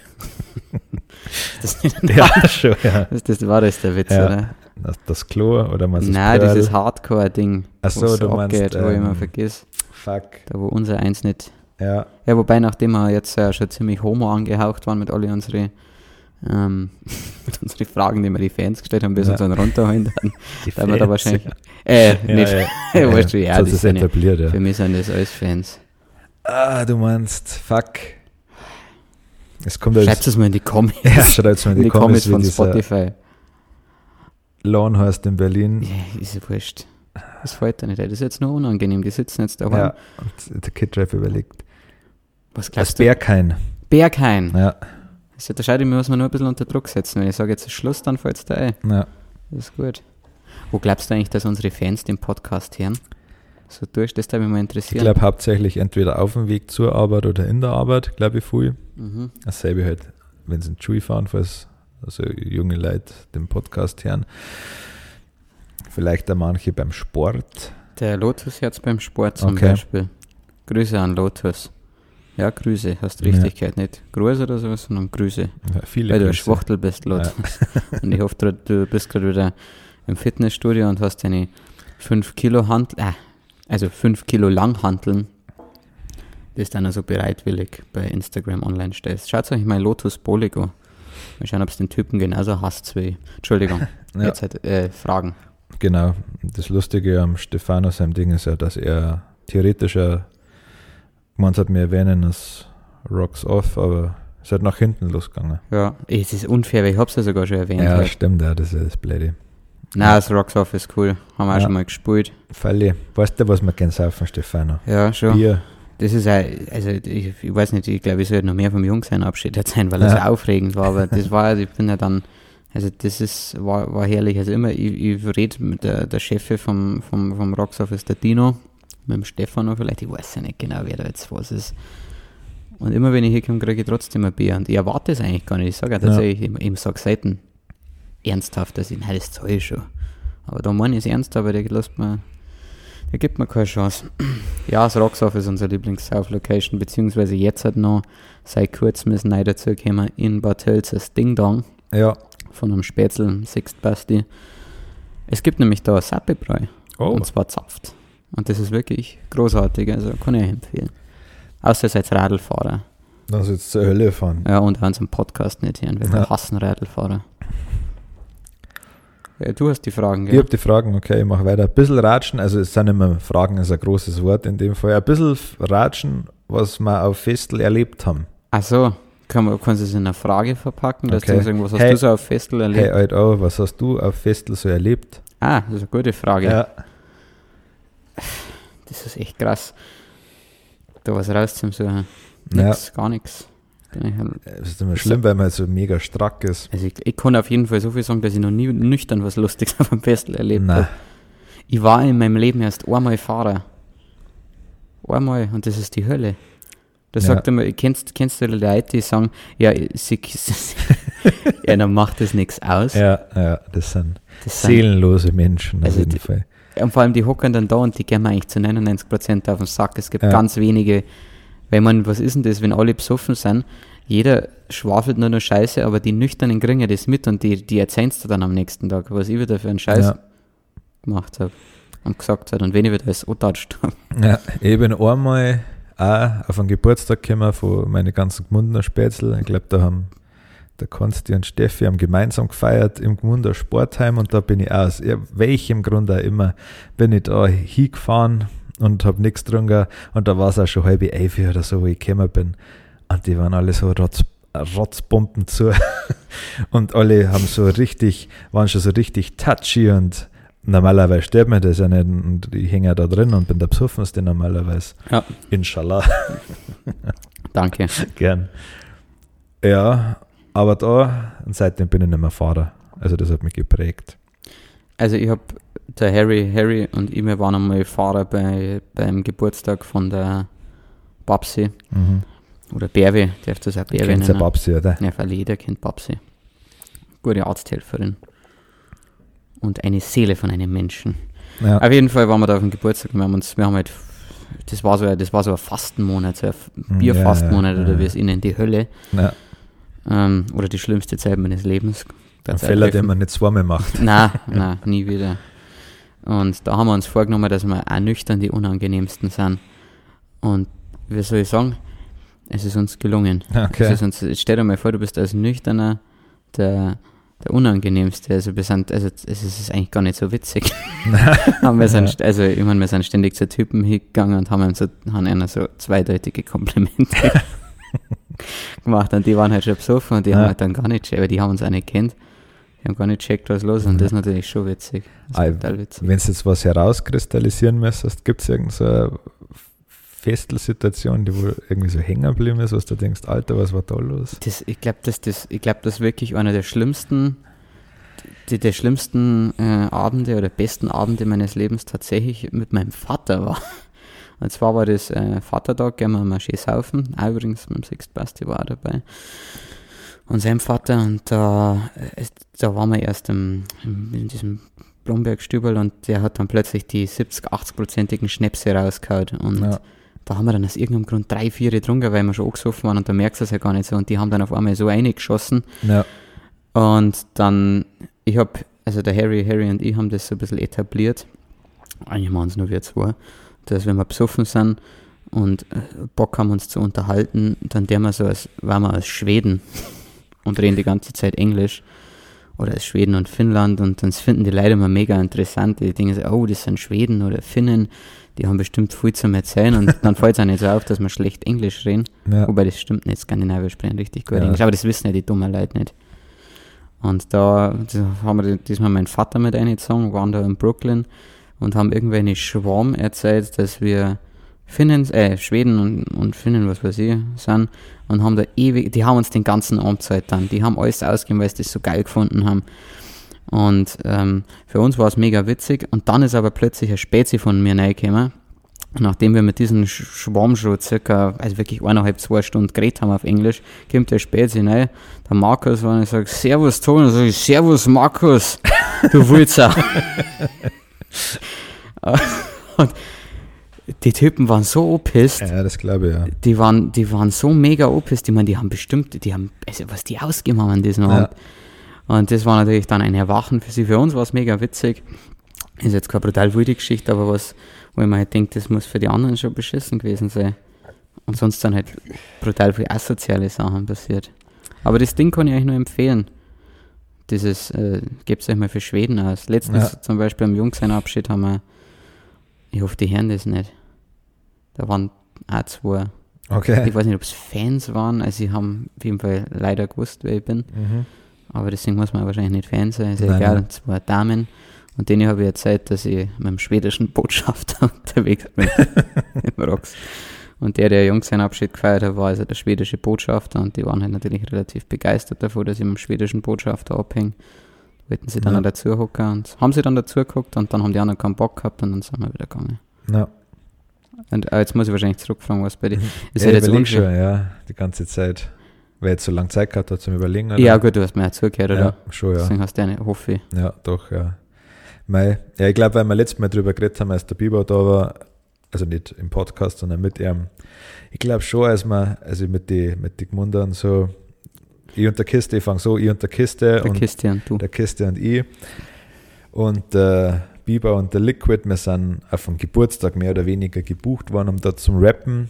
das, nicht, ja, schon, ja. das, das war das der Witz, Ja. oder? Das, das Klo oder was ist Nein, Pearl? dieses Hardcore-Ding, Ach so, du meinst, abgeht, wo ich immer ähm, vergiss, Fuck. da wo unser eins nicht Ja, Ja, wobei, nachdem wir jetzt äh, schon ziemlich homo angehaucht waren mit alle unsere, ähm, mit unseren Fragen, die wir die Fans gestellt haben, bis Ja. uns dann runterholen, dann, die dann wir da wahrscheinlich, äh, Ja, nicht, ja, ja, weißt du, ja, die ist etabliert, ja. für mich sind das alles Fans. Ah, du meinst, fuck. Es kommt Schreibt jetzt, es mal in die Comments, ja, schaut jetzt mal in in die die Comments, Comments von Spotify. Lawn heißt in Berlin. Ja, ist ja wurscht. Das fällt da nicht, das ist jetzt nur unangenehm, die sitzen jetzt daheim. Ja, und der Kid Drive überlegt. Was glaubst du? Berghain. Berghain. Ja, Das unterscheidet mich, muss man nur ein bisschen unter Druck setzen. Wenn ich sage, jetzt Schluss, dann fällt es da ein. ja. Das ist gut. Wo glaubst du eigentlich, dass unsere Fans den Podcast hören? So durch, das würde mich mal Ich interessieren. glaube hauptsächlich entweder auf dem Weg zur Arbeit oder in der Arbeit, glaube ich, viel. Mhm. Dasselbe halt, wenn sie in die Schule fahren, falls also junge Leute den Podcast hören. Vielleicht auch manche beim Sport. Der Lotus jetzt beim Sport zum Okay. Beispiel. Grüße an Lotus. Ja, Grüße, hast Ja. richtig gehört. Nicht Grüße oder sowas, sondern Grüße. Ja, viele Weil du ein. Schwachtel bist, Lotus. und ich hoffe, du- bist gerade wieder im Fitnessstudio und hast deine 5 Kilo Hantel, äh, also 5 Kilo Langhanteln, das dann also bereitwillig bei Instagram online stellst. Schaut euch mal Lotus Bolig an. Mal schauen, ob es den Typen genauso hasst wie. Entschuldigung, Ja. jetzt halt, äh, Fragen. Genau. Das Lustige am Stefano seinem Ding ist ja, dass er theoretisch ja gemeint hat, wir erwähnen es Rocks Off, aber es hat nach hinten losgegangen. Ja, es ist unfair, weil ich hab's ja sogar schon erwähnt. Ja, halt. stimmt, ja, das ist das Blöde. Nein, das Rocks Off ist cool. Haben wir auch Ja. schon mal gespielt. Falle. Weißt du, was wir gerne saufen, Stefano? Ja, schon. Bier. Das ist auch, also ich, ich weiß nicht, ich glaube, ich sollte noch mehr vom Jungsein Abschied erzählen, weil das Ja. aufregend war, aber das war, ich bin ja dann, also das ist, war, war herrlich. Also immer, ich, ich rede mit der, der Chefe vom, vom, vom Rocks Office, der Dino, mit dem Stefano vielleicht, ich weiß ja nicht genau, wer da jetzt was ist. Und immer wenn ich hier komme, kriege ich trotzdem ein Bier. Und ich erwarte es eigentlich gar nicht. Ich sage ja tatsächlich, ich, ich sage selten ernsthaft, dass ich, nein, das zahle ich schon. Aber da meine ich es ernst, aber der lässt mir, der gibt mir keine Chance. Ja, das Rocksoff ist unsere Lieblings-South-Location, beziehungsweise jetzt hat noch seit kurzem ist neu dazu gekommen in Bad Tölz das Ding Dong Ja. von einem Spätzl, Sixt Basti. Es gibt nämlich da Sappebräu Oh. und zwar zapft. Und das ist wirklich großartig, also kann ich empfehlen. Außer seid Radlfahrer. Lass jetzt zur Hölle fahren. Ja, und auch unseren Podcast nicht hören, weil wir Ja. hassen Radlfahrer. Ja, du hast die Fragen, Ich gell? habe die Fragen, okay, ich mache weiter. Ein bisschen ratschen, also es sind immer Fragen, ist ein großes Wort in dem Fall. Ein bisschen ratschen, was wir auf Festel erlebt haben. Ach so, kann man, kannst du es in einer Frage verpacken, dass Okay. du sagen, was hast Hey. du so auf Festel erlebt? Hey, alt auch, was hast du auf Festel so erlebt? Ah, das ist eine gute Frage. Ja. Das ist echt krass. Da was rauszusuchen. Ja. Nix, gar nichts. Es ist immer schlimm, weil man so mega strack ist. Also ich, ich kann auf jeden Fall so viel sagen, dass ich noch nie nüchtern was Lustiges auf dem Festel erlebt habe. Ich war in meinem Leben erst einmal Fahrer. Einmal und das ist die Hölle. Da Ja. sagt immer, kennst, kennst du die Leute, die sagen, ja, sie, ja dann macht das nichts aus. Ja, ja, das sind Das sind, seelenlose Menschen auf Also jeden die- Fall. und vor allem die hocken dann da und die gehen mir eigentlich zu 99% auf den Sack. Es gibt Ja. ganz wenige, weil man, was ist denn das, wenn alle besoffen sind? Jeder schwafelt nur noch Scheiße, aber die Nüchternen kriegen ja das mit und die, die erzählen dir dann am nächsten Tag, was ich wieder für einen Scheiß Ja. gemacht habe und gesagt habe und wenn ich wieder alles antatscht habe. Ja, ich bin einmal auch auf einen Geburtstag gekommen von meinen ganzen Gmunder Spätzl. Ich glaube, da haben der Konsti und Steffi haben gemeinsam gefeiert im Gmunder Sportheim und da bin ich aus welchem Grund auch immer, bin ich da hingefahren und habe nichts getrunken und da war es auch schon halb elf oder so, wo ich gekommen bin und die waren alle so rotz, rotzbomben zu und alle haben so richtig, waren schon so richtig touchy und normalerweise stört mir das ja nicht und ich hänge ja da drin und bin der Besoffenste normalerweise. Ja. Inshallah. Danke. Gern. Ja, aber da, und seitdem bin ich nicht mehr Fahrer. Also das hat mich geprägt. Also ich habe, der Harry, Harry und ich, wir waren einmal Fahrer bei, beim Geburtstag von der Babsi Mhm. oder Berwe, darf das auch Berwe du nennen. Babsi, oder? Ja, weil jeder kennt Babsi. Gute Arzthelferin. Und eine Seele von einem Menschen. Ja. Auf jeden Fall waren wir da auf dem Geburtstag und wir haben uns, wir haben halt, das war so, ein- das war so ein Fastenmonat, so ein F- Hm, Bierfastenmonat ja, oder ja. wie es ihnen die Hölle. ja. Ähm, oder die schlimmste Zeit meines Lebens. Ein Fehler, den man nicht zweimal macht. Nein, nein, nie wieder. Und da haben wir uns vorgenommen, dass wir auch nüchtern die unangenehmsten sind. Und wie soll ich sagen, es ist uns gelungen. Okay. Es uns, stell dir mal vor, du bist als Nüchterner der, der Unangenehmste. Also, wir sind, also es ist eigentlich gar nicht so witzig. haben wir sind, also ich meine, wir sind ständig zu Typen hingegangen und haben so, haben einer so zweideutige Komplimente gemacht. Und die waren halt schon besoffen und die haben Ja. halt dann gar nicht, aber die haben uns auch nicht kennt. Die haben gar nicht checkt, was los ist. Und das ist natürlich schon witzig. Ah, witzig. Wenn du jetzt was herauskristallisieren müsstest, gibt es irgendeine so Festelsituation, die wohl irgendwie so hängen geblieben ist, was du denkst, Alter, was war da los? Das, ich glaube, das, das, ich glaub, das wirklich einer der schlimmsten, die, der schlimmsten äh, Abende oder besten Abende meines Lebens tatsächlich mit meinem Vater war. Und zwar war das äh, Vatertag, gehen wir mal schön saufen. Auch übrigens, mit dem Sixt Basti war auch dabei. Und sein Vater, und da, äh, da waren wir erst im, in diesem Blombergstübel und der hat dann plötzlich die 70, 80-prozentigen Schnäpse rausgehauen. Und Ja. da haben wir dann aus irgendeinem Grund drei, vier getrunken, weil wir schon angesoffen waren und da merkst du es ja gar nicht so. Und die haben dann auf einmal so eingeschossen. Ja, Und dann, ich habe, also der Harry, Harry und ich haben das so ein bisschen etabliert. Eigentlich machen es nur wir zwei. Dass wenn wir besoffen sind und äh, Bock haben uns zu unterhalten, dann der wir so, als waren wir aus Schweden und reden die ganze Zeit Englisch. Oder aus Schweden und Finnland und dann finden die Leute immer mega interessant. Die denken so, oh, das sind Schweden oder Finnen, die haben bestimmt viel zum Erzählen und dann fällt es auch nicht so auf, dass wir schlecht Englisch reden. ja. Wobei das stimmt nicht, Skandinavier sprechen richtig gut Ja. Englisch, aber das wissen ja die dummen Leute nicht. Und da haben wir diesmal meinen Vater mit eingezogen, waren da in Brooklyn und haben irgendwelche Schwarm erzählt, dass wir Finnen, äh, Schweden und, und Finnen, was weiß ich, sind und haben da ewig, die haben uns den ganzen Abend Zeit dann, die haben alles ausgegeben, weil sie das so geil gefunden haben. Und ähm, für uns war es mega witzig und dann ist aber plötzlich ein Spezi von mir reingekommen. Nachdem wir mit diesem Schwarm schon circa, also wirklich eineinhalb, zwei Stunden geredet haben auf Englisch, kommt der Spezi rein, der Markus war und ich sage, Servus Ton, sage ich, Servus Markus, du Wulzer. und die Typen waren so opisst. Ja, das glaube ich, ja. Die waren, die waren so mega opisst, ich meine, die haben bestimmt, die haben, also was die ausgemacht haben an diesem Abend. Und das war natürlich dann ein Erwachen für sie. Für uns war es mega witzig. Ist jetzt keine brutal wilde Geschichte, aber was, wo ich mir halt denke, das muss für die anderen schon beschissen gewesen sein. Und sonst dann halt brutal viel asoziale Sachen passiert. Aber das Ding kann ich euch nur empfehlen. Dieses, äh, gebt es euch mal für Schweden aus. Letztens ja. zum Beispiel am Jungsein-Abschied haben wir, ich hoffe, die hören das nicht. Da waren auch zwei. Okay. Ich weiß nicht, ob es Fans waren, also sie haben auf jeden Fall leider gewusst, wer ich bin. Mhm. Aber deswegen muss man wahrscheinlich nicht Fan sein, ist ja egal, zwei Damen. Und denen habe ich erzählt, dass ich mit dem schwedischen Botschafter unterwegs bin im Rocks. Und der, der Jungs seinen Abschied gefeiert hat, war also der schwedische Botschafter und die waren halt natürlich relativ begeistert davon, dass ich mit dem schwedischen Botschafter abhänge. Wollten sie dann ja. dazu hocken und haben sie dann dazu geguckt und dann haben die anderen keinen Bock gehabt und dann sind wir wieder gegangen. Ja. Und äh, jetzt muss ich wahrscheinlich zurückfragen, was bei dir mhm. ist. Ja, halt jetzt schon, ja, die ganze Zeit. Wer jetzt so lange Zeit gehabt hat zum Überlegen. Oder? Ja, gut, du hast mir ja zugehört, oder? Ja, schon, ja. Deswegen hast du eine, hoffe ich. Ja, doch, ja. Mei, ja, ich glaube, weil wir letztes Mal drüber geredet haben, als der Biber da war, also nicht im Podcast, sondern mit ihm, ich glaube schon, als wir, also mit den mit die Gmundern so, ich und der Kiste, ich fange so, ich und der Kiste. Der und Kiste und du. Der Kiste und ich. Und äh, Biber und der Liquid, wir sind auf dem Geburtstag mehr oder weniger gebucht worden, um da zum Rappen.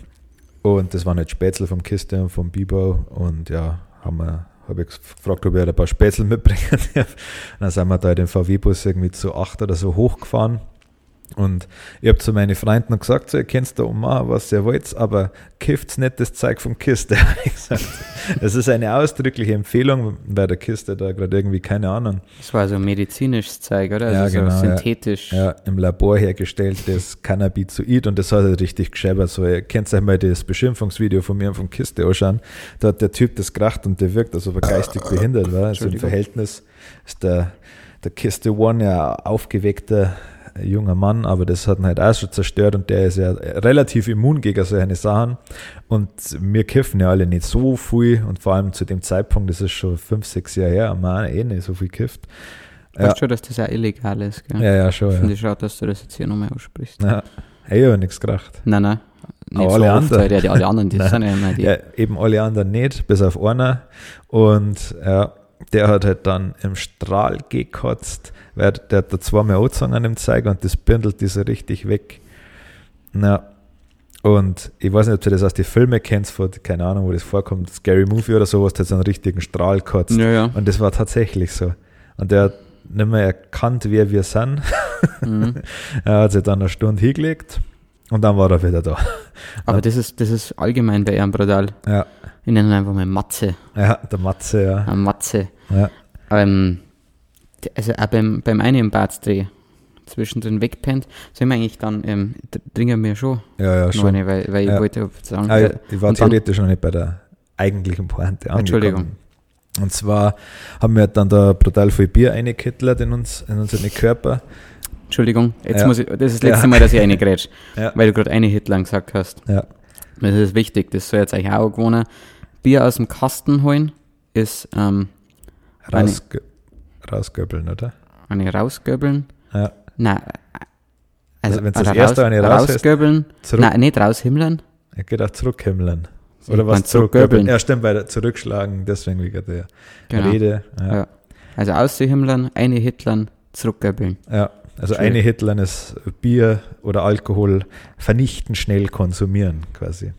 Und das waren halt Spätzle vom Kiste und vom Biber. Und ja, haben wir habe ich gefragt, ob ich ein paar Spätzle mitbringen darf. Dann sind wir da den VW-Bus irgendwie zu acht oder so hochgefahren. Und ich habe zu meinen Freunden gesagt, so, ihr könnt da ummachen, was ihr wollt, aber kifft nicht das Zeug vom Kiste. das ist eine ausdrückliche Empfehlung bei der Kiste, da gerade irgendwie, keine Ahnung. Das war so medizinisches Zeug, oder? Also ja, genau, so synthetisch. Ja, ja, im Labor hergestelltes Cannabizoid und das hat halt richtig gescheppert. So, ihr könnt euch mal das Beschimpfungsvideo von mir vom Kiste anschauen. Da hat der Typ das gekracht und der wirkt, als ob er geistig behindert war. Also im Verhältnis ist der, der Kiste One ja aufgeweckter junger Mann, aber das hat ihn halt auch schon zerstört und der ist ja relativ immun gegen solche Sachen. Und wir kiffen ja alle nicht so viel und vor allem zu dem Zeitpunkt, das ist schon fünf, sechs Jahre her, haben wir eh nicht so viel kifft. Ja. Weißt schon, dass das ja illegal ist, gell? Ja, ja, schon. Ich finde ja. schade, dass du das jetzt hier nochmal aussprichst. Ja, hey, ja nichts gedacht. Nein, nein. Nicht aber alle anderen. ja, die, alle anderen, die sind ja immer die. Ja, eben alle anderen nicht, bis auf einer. Und ja, der hat halt dann im Strahl gekotzt, weil der hat da zweimal angezogen an dem Zeiger und das bündelt ist so richtig weg. Na, und ich weiß nicht, ob du das aus den Filmen kennst, von, keine Ahnung, wo das vorkommt, Scary Movie oder sowas, der hat so einen richtigen Strahl gekotzt. Ja, ja. Und das war tatsächlich so. Und der hat nicht mehr erkannt, wer wir sind. Mhm. er hat sich dann eine Stunde hingelegt und dann war er wieder da. Aber das ist, das ist allgemein bei Brutal. Ja. Ich nenne ihn einfach mal Matze. Ja, der Matze, ja. Ein Matze. Ja. Ähm, also auch beim, beim einen im zwischendrin wegpennt, sind wir eigentlich dann, ähm, dringen wir schon. Ja, ja, schon. Eine, weil, weil ja. ich wollte sagen. Ah, ich war theoretisch noch nicht bei der eigentlichen Pointe angekommen. Entschuldigung. Und zwar haben wir dann da brutal viel Bier eingekittelt in, uns, in unseren Körper. Entschuldigung, jetzt ja. muss ich, das ist das letzte ja. Mal, dass ich eine grätsch, ja. weil du gerade eine Hitler gesagt hast. Ja. Das ist wichtig, das soll jetzt eigentlich auch gewohnen. Bier aus dem Kasten holen ist ähm, Rausge rausgöbeln, oder? Eine rausgöbeln? Ja. Nein. Also, also wenn das erste eine raus rausgöbeln. Nein, nicht raushimmeln. Er geht auch zurückhimmeln. Oder was zurückgöbeln? Ja, stimmt, bei der Zurückschlagen, deswegen wegen der genau. Rede. Ja. ja. Also auszuhimmeln, eine Hitlern, zurückgöbeln. Ja. Also Schön. eine Hitlern ist Bier oder Alkohol vernichten, schnell konsumieren quasi.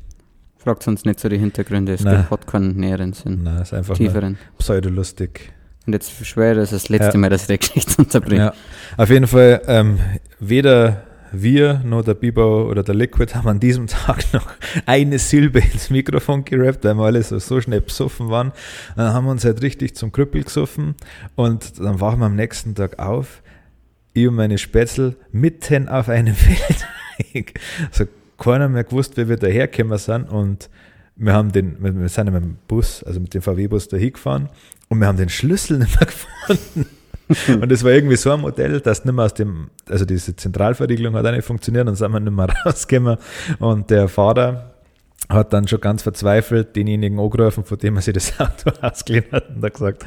Fragt uns nicht so die Hintergründe, es Nein. hat keinen näheren Sinn. Nein, ist einfach tieferen. pseudolustig. Und jetzt schwöre, das ist das letzte ja. Mal, dass ich die Geschichte unterbringe. Ja. Auf jeden Fall, ähm, weder wir, noch der Bibo oder der Liquid, haben an diesem Tag noch eine Silbe ins Mikrofon gerappt, weil wir alle so, so schnell besoffen waren. Dann haben wir uns halt richtig zum Krüppel gesoffen und dann wachen wir am nächsten Tag auf, ich und meine Spätzle mitten auf einem Feld. also keiner mehr gewusst, wie wir dahergekommen sind und wir haben den, wir sind mit dem Bus, also mit dem VW-Bus da hingefahren und wir haben den Schlüssel nicht mehr gefunden. und es war irgendwie so ein Modell, dass nicht mehr aus dem, also diese Zentralverriegelung hat auch nicht funktioniert, dann sind wir nicht mehr rausgekommen. Und der Fahrer hat dann schon ganz verzweifelt denjenigen angerufen, von dem er sich das Auto ausgeliehen hat und hat gesagt,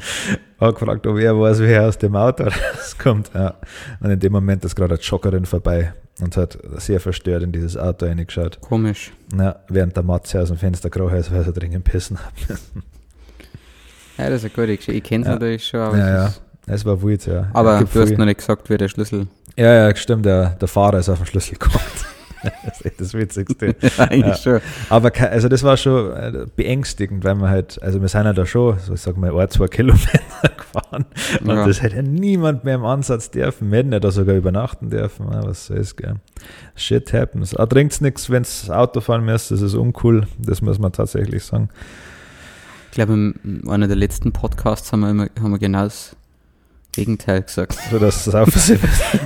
hat gefragt, ob er weiß, wie er aus dem Auto rauskommt. Ja. Und in dem Moment ist gerade eine Joggerin vorbei und hat sehr verstört in dieses Auto reingeschaut. Komisch. Ja, während der Matze aus dem Fenster gekrochen ist, weil sie dringend pissen hat Ja, das ist eine gute Geschichte. Ich kenne es Ja. natürlich schon, aber, Ja, es ja. Es war wild, ja. aber du hast noch nicht gesagt, wie der Schlüssel Ja, ja, stimmt, der, der Fahrer ist auf den Schlüssel gekommen. Das ist echt das Witzigste. eigentlich Ja. schon. Aber also das war schon äh, beängstigend, weil wir halt, also wir sind ja da schon, so ich sag mal, ein, zwei Kilometer gefahren und Ja. das hätte ja niemand mehr im Ansatz dürfen. Wir hätten ja da sogar übernachten dürfen, was soll's, gell. Shit happens. Aber trinkt's nichts, wenn's Auto fahren müsst, das ist uncool, das muss man tatsächlich sagen. Ich glaube, in einer der letzten Podcasts haben wir, immer, haben wir genau das Gegenteil gesagt. So dass es auf sich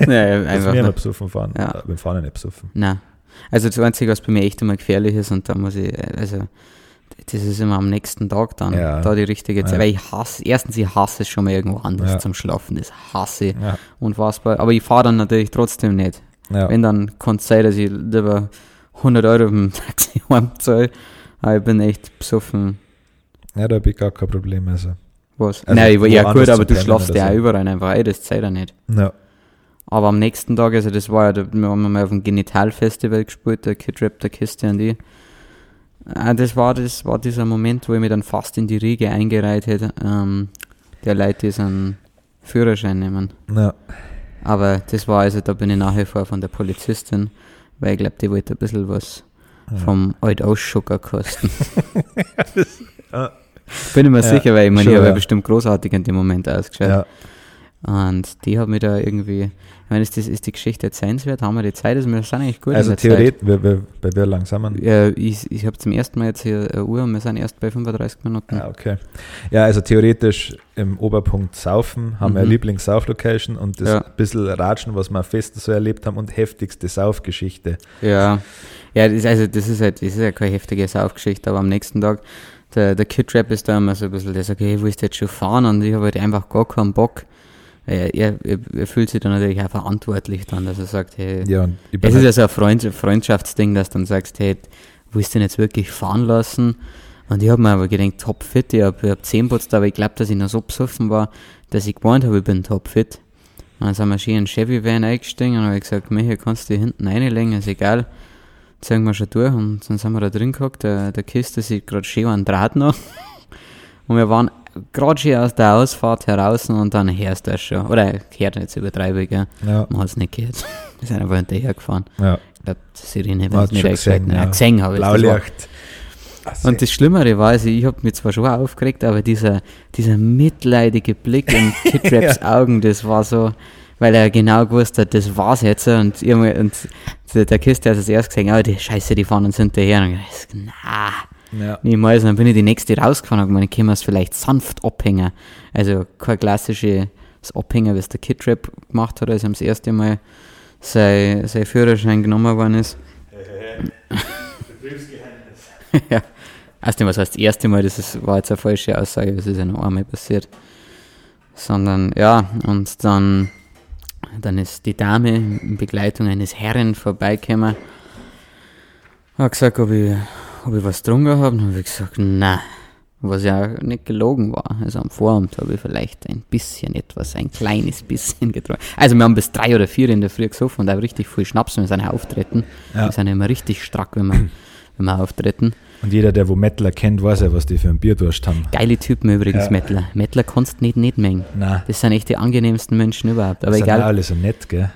ja, dass einfach wir besoffen fahren. Ja. Äh, Wir fahren nicht besoffen. Nein. Also das Einzige, was bei mir echt immer gefährlich ist, und da muss ich, also das ist immer am nächsten Tag dann, Ja. da die richtige Zeit. Ja. Weil ich hasse, erstens, ich hasse es schon mal irgendwo anders Ja. zum Schlafen. Das hasse ich Ja, unfassbar. Aber ich fahre dann natürlich trotzdem nicht. Wenn dann kann es sein, dass ich lieber 100 Euro im Taxi heimzahle. Aber ich bin echt besoffen. ja da habe ich gar kein Problem. Also. Was? Also Nein, ich, ja gut, aber du schlafst ja auch so. überall einfach ein, das zählt ja nicht. Ja. Aber am nächsten Tag, also das war ja, da- wir haben mal auf dem Genital-Festival gespielt, der Kid Rap, der Kiste und ich. Äh, Das war, das war dieser Moment, wo ich mich dann fast in die Riege eingereiht hätte, ähm, der Leute, die so einen Führerschein nehmen. Ja. Aber das war also, da bin ich nachher vor von der Polizistin, weil ich glaube, die wollte ein bisschen was Ja. vom Alt-Ausschucker kosten. Ja. Bin ich mir Ja, sicher, weil ich meine, ich habe ja bestimmt großartig in dem Moment ausgeschaut. ja. Und die hat mich da irgendwie, ich meine, ist, das, ist die Geschichte erzählenswert? Haben wir die Zeit? Also wir sind eigentlich gut Also theoretisch, wir, wir, sind wir? Ja, ich ich habe zum ersten Mal jetzt hier eine Uhr und wir sind erst bei 35 Minuten. Ja, okay. Ja, also theoretisch im Oberpunkt Saufen haben wir Mhm. eine Lieblings-Sauflocation und das Ja. bisschen Ratschen, was wir am Fest so erlebt haben und heftigste Saufgeschichte. Ja, ja das, also das ist halt, das ist ja keine heftige Saufgeschichte, aber am nächsten Tag, der, der Kid Rap ist da immer so ein bisschen, der sagt, hey, willst du jetzt schon fahren? Und ich habe halt einfach gar keinen Bock. Er, er, er, fühlt sich dann natürlich auch verantwortlich dann, dass er sagt, hey, Ja, es ist halt, ja so ein Freund, Freundschaftsding, dass du dann sagst, hey, willst du den jetzt wirklich fahren lassen? Und ich habe mir aber gedacht, topfit, ich habe hab 10 putzt, aber ich glaube, dass ich noch so besoffen war, dass ich gemeint habe, ich bin topfit. Und dann sind wir schön in Chevy-Van eingestiegen und habe gesagt, Michael, kannst du hier hinten reinlegen, ist egal. Zeigen wir schon durch und dann sind wir da drin gehockt, der, der Kiste sieht gerade schön an Draht noch. Und wir waren gerade schon aus der Ausfahrt heraus und dann hörst du das schon. Oder hört jetzt übertreibe ich, ja, Man hat es nicht gehört. Wir sind einfach hinterher gefahren. ja, Ich glaube, die Sirene wird nicht gesehen, Ja, ja. gesehen habe ich das Blaulicht. Und das Schlimmere war, also ich habe mich zwar schon aufgeregt, aber dieser, dieser mitleidige Blick in Kid Raps Augen, das war so, weil er genau gewusst hat, das war's jetzt. Und, ich und der, Kiste hat es erst gesagt, oh, die Scheiße, die fahren uns hinterher. Und ich dachte, na, ja, niemals. Und dann bin ich die nächste rausgefahren und gemeint, können wir es vielleicht sanft abhängen. Also kein klassisches Abhängen, wie es der Kid Rap gemacht hat, als ihm das erste Mal sein, sein Führerschein genommen worden ist. ja. Erst was heißt das erste Mal, das ist, war jetzt eine falsche Aussage, das ist ja noch einmal passiert. Sondern, ja, und dann, dann ist die Dame in Begleitung eines Herren vorbeigekommen. Hat gesagt, ob ich, ob ich was getrunken habe. Dann habe ich gesagt, nein. Was ja nicht gelogen war. Also am Vorabend habe ich vielleicht ein bisschen etwas, ein kleines bisschen getrunken. Also wir haben bis drei oder vier in der Früh gesoffen und auch richtig viel Schnaps, wenn wir sind auftreten. Ja. Wir sind immer richtig strack, wenn wir, wenn wir auftreten. Und jeder, der wo Mettler kennt, weiß ja, was die für ein Bierdurst haben. Geile Typen übrigens, Ja. Mettler. Mettler kannst du nicht nicht mengen. Nein, Das sind echt die angenehmsten Menschen überhaupt. Aber das sind egal. alle so nett, gell?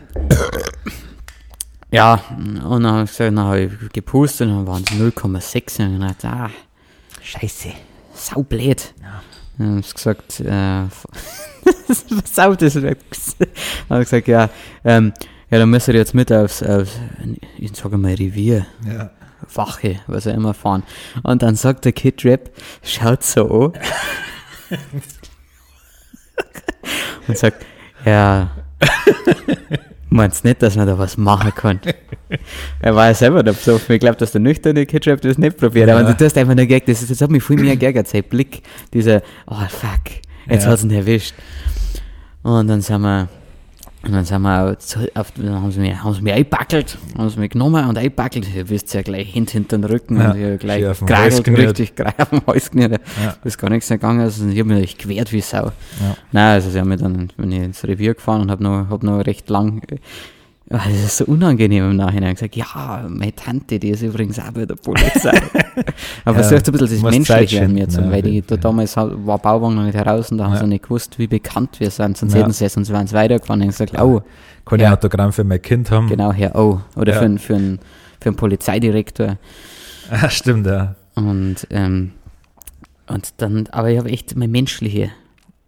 Ja, und dann habe ich gesagt, dann habe ich gepustet und dann waren es 0,6 und dann gedacht, ah, scheiße, saublöd. Dann habe ich gesagt, äh, sau das. Dann habe ich gesagt, ja, ähm, ja, dann müsst ihr jetzt mit aufs, aufs ich sage mal Revier, Ja. Wache, was auch immer fahren. Und dann sagt der Kid Rap, schaut so an und sagt, ja, meinst nicht, dass man da was machen kann? er war ja selber da besoffen. Ich glaube, dass der nüchterne Kid Rap das nicht probiert. Ja. Aber du hast einfach nur gemerkt, das, ist- das hat mich viel mehr geärgert, sein Blick, dieser, oh fuck, jetzt Ja. hat's ihn erwischt. Und dann sind wir, und dann sind wir auf, zu- auf dann haben sie mich, haben sie mich eingebackelt, haben sie mich genommen und eingebackelt. Ihr wisst ja gleich Hint hinter den Rücken Ja, und ich gleich geragelt, richtig gleich auf den Hals genäht. Ja. Ist gar nichts gegangen, also ich habe mich echt quert wie Sau. Ja. Nein, also sie haben mich dann, bin ich ins Revier gefahren und habe noch, hab noch recht lang, das ist so unangenehm im Nachhinein gesagt, ja, meine Tante, die ist übrigens auch bei der Polizei. Aber Ja, versucht ein bisschen das Menschliche an mir zu, ja, weil die, da damals ha- war Bauwagen noch nicht heraus und da haben Ja. sie nicht gewusst, wie bekannt wir sind, sonst Ja. hätten sie es, sonst wären sie weitergefahren und gesagt, oh, Kann ich Ja. ein Autogramm für mein Kind haben? genau, Herr O. Oder Ja. für, einen- für, einen, für einen Polizeidirektor. Ah, stimmt, ja. Und, ähm, und dann, aber ich habe echt meine menschliche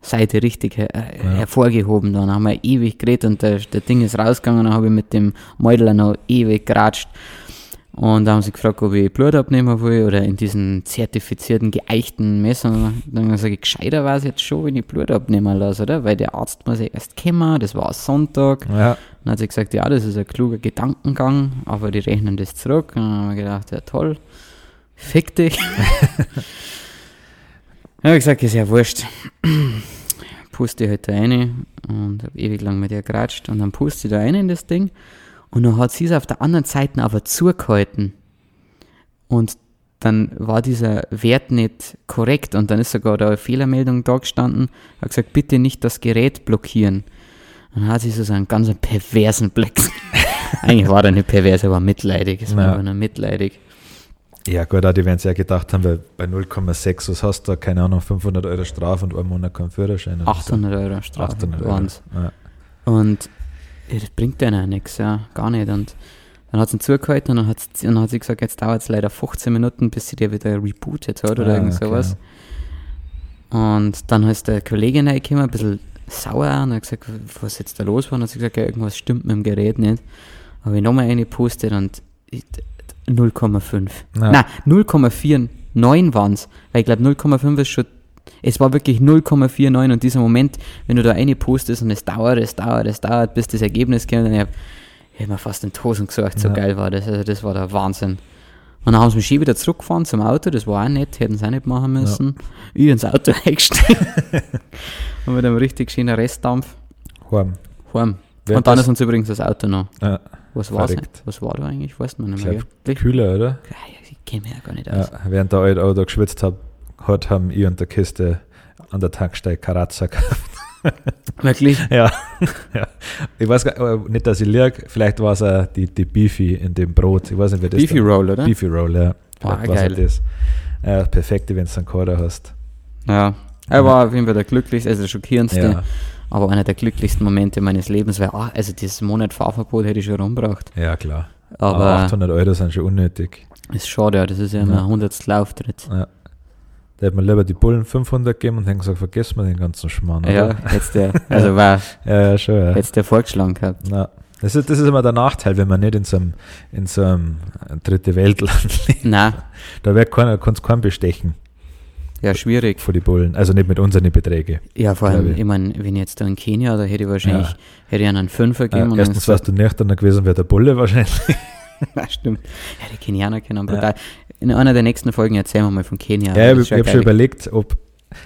Seite richtig her hervorgehoben. Dann haben wir ewig geredet und der, der Ding ist rausgegangen. Dann habe ich mit dem Mäudler noch ewig geratscht. Und da haben sie gefragt, ob ich Blut abnehmen will oder in diesen zertifizierten, geeichten Messern. Dann sage ich, gescheiter war es jetzt schon, wenn ich Blut abnehmen lasse, oder? Weil der Arzt muss ja erst kommen, das war Sonntag. Ja, Dann hat sie gesagt, ja, das ist ein kluger Gedankengang, aber die rechnen das zurück. Und dann haben wir gedacht, ja toll, fick dich. ja, ich gesagt, ist ja wurscht. Puste halt da rein und habe ewig lang mit ihr geratscht und dann puste ich da rein in das Ding und dann hat sie es auf der anderen Seite aber zugehalten. Und dann war dieser Wert nicht korrekt und dann ist sogar da eine Fehlermeldung da gestanden. Hat gesagt, bitte nicht das Gerät blockieren. Und dann hat sie so einen ganz perversen Blick. Eigentlich war er nicht pervers, er war mitleidig. Es war Ja. aber nur mitleidig. Ja gut, auch die werden sich ja gedacht haben, weil bei 0,6, was hast du, keine Ahnung, 500 Euro Strafe und einen Monat kein Führerschein. oder so. 800 Euro Strafe 800 Euro. Ja. Und ja, das bringt denen auch nichts, ja, gar nicht. Und dann hat sie ihn zugehalten und dann hat, sie, dann hat sie gesagt, jetzt dauert es leider 15 Minuten, bis sie dir wieder rebootet hat oder Ah, irgend okay. sowas. Und dann ist der Kollege reingekommen, ein bisschen sauer und hat gesagt, was jetzt da los war. Und hat sie gesagt, ja, irgendwas stimmt mit dem Gerät nicht. Habe ich nochmal eine gepustet und ich- 0,5. Ja. Nein, 0,49 waren es. Weil ich glaube 0,5 ist schon. Es war wirklich 0,49 und dieser Moment, wenn du da eine postest und es dauert, es dauert, es dauert, bis das Ergebnis kommt, dann hab ich hab mir fast in die Hosen gesucht, so Ja. geil war das. Also das war der Wahnsinn. Und dann haben sie mich schon wieder zurückgefahren zum Auto, das war auch nett, hätten sie auch nicht machen müssen. Ich ins Auto eingestiegen. und mit einem richtig schönen Restdampf heim. Wer und dann ist uns übrigens das Auto noch. Ja, Was war. Was war da eigentlich? Weiß man ich nicht mehr. wirklich? kühler, oder? Ich kenne mich ja gar nicht aus. Ja, während der alte Auto geschwitzt hat, hat haben ich und der Kiste an der Tankstelle Karazza gekauft. Wirklich? Ja, ja. Ich weiß gar aber nicht, dass ich lieg. Vielleicht war es auch die, die Beefy in dem Brot. Ich weiß nicht, wie das Beefy Roll, oder? Beefy Roll, ja. Ah, war's geil. das. Ja, perfekt, wenn du einen Kader hast. Ja. Er war auf jeden Fall der glücklichste, also der schockierendste, Ja, aber einer der glücklichsten Momente meines Lebens, weil, ah, also dieses Monat Fahrverbot hätte ich schon rumgebracht. ja klar. Aber, Aber 800 Euro sind schon unnötig. ist schade, ja, das ist ja immer Ja. ein hundertstel Auftritt. Ja. Da hätte man lieber die Bullen 500 gegeben und dann gesagt, vergessen wir den ganzen Schmarrn. oder? Ja, jetzt der, also war ja, ja, schon. Ja. jetzt der vorgeschlagen gehabt. Na, das, ist, das ist immer der Nachteil, wenn man nicht in so einem, in so einem dritte Weltland lebt. Nein, Da wird keiner, kannst keinen bestechen ja, schwierig. vor die Bullen. Also nicht mit unseren Beträgen. Ja, vor allem, ich. ich meine, wenn ich jetzt da in Kenia, da hätte ich wahrscheinlich, Ja. hätte ich einen Fünfer gegeben und erstens warst du nüchtern gewesen, wäre der Bulle wahrscheinlich. Ja, stimmt. Ja, die Kenianer kennen brutal. In einer der nächsten Folgen erzählen wir mal von Kenia. Ja, ich, ich habe schon überlegt, ob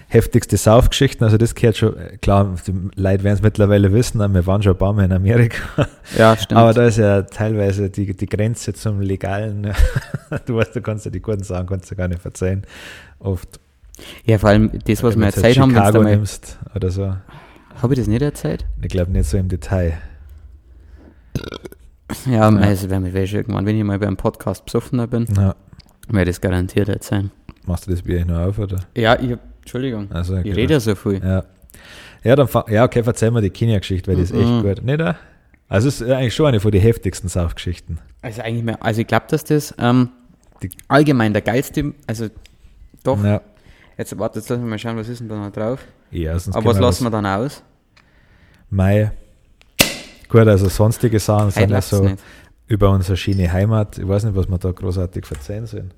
heftigste Saufgeschichten, also das gehört schon, äh, klar, die Leute werden es mittlerweile wissen, aber wir waren schon ein paar Mal in Amerika. Ja, stimmt. Aber da ist ja teilweise die, die Grenze zum Legalen. du weißt, du kannst ja die guten Sachen kannst du gar nicht verzeihen. Oft. Ja, vor allem das, was Wenn wir du jetzt erzählt haben, wenn's da Chicago mal, nimmst oder so. habe ich das nicht erzählt? Ich glaube nicht so im Detail. Ja, also wenn ich weiß, irgendwann, wenn ich mal beim Podcast besoffener bin, Na, werde ich das garantiert erzählen. machst du das Bier noch auf, oder? Ja, ich Entschuldigung, Also, ich rede ja so viel. Ja. Ja, dann ja, okay, verzeih mir die Kenia-Geschichte, weil die ist echt Mhm. gut. Nicht? Also es ist eigentlich schon eine von den heftigsten Saufgeschichten. Also eigentlich mehr, also ich glaube, dass das ähm, allgemein der geilste, also doch, Ja. Jetzt warte, jetzt lassen wir mal schauen, was ist denn da noch drauf. Ja, sonst Aber was lassen wir dann aus? Mai. Gut, also sonstige Sachen sind ja so über unsere schöne Heimat. Ich weiß nicht, was wir da großartig verzeihen sollen.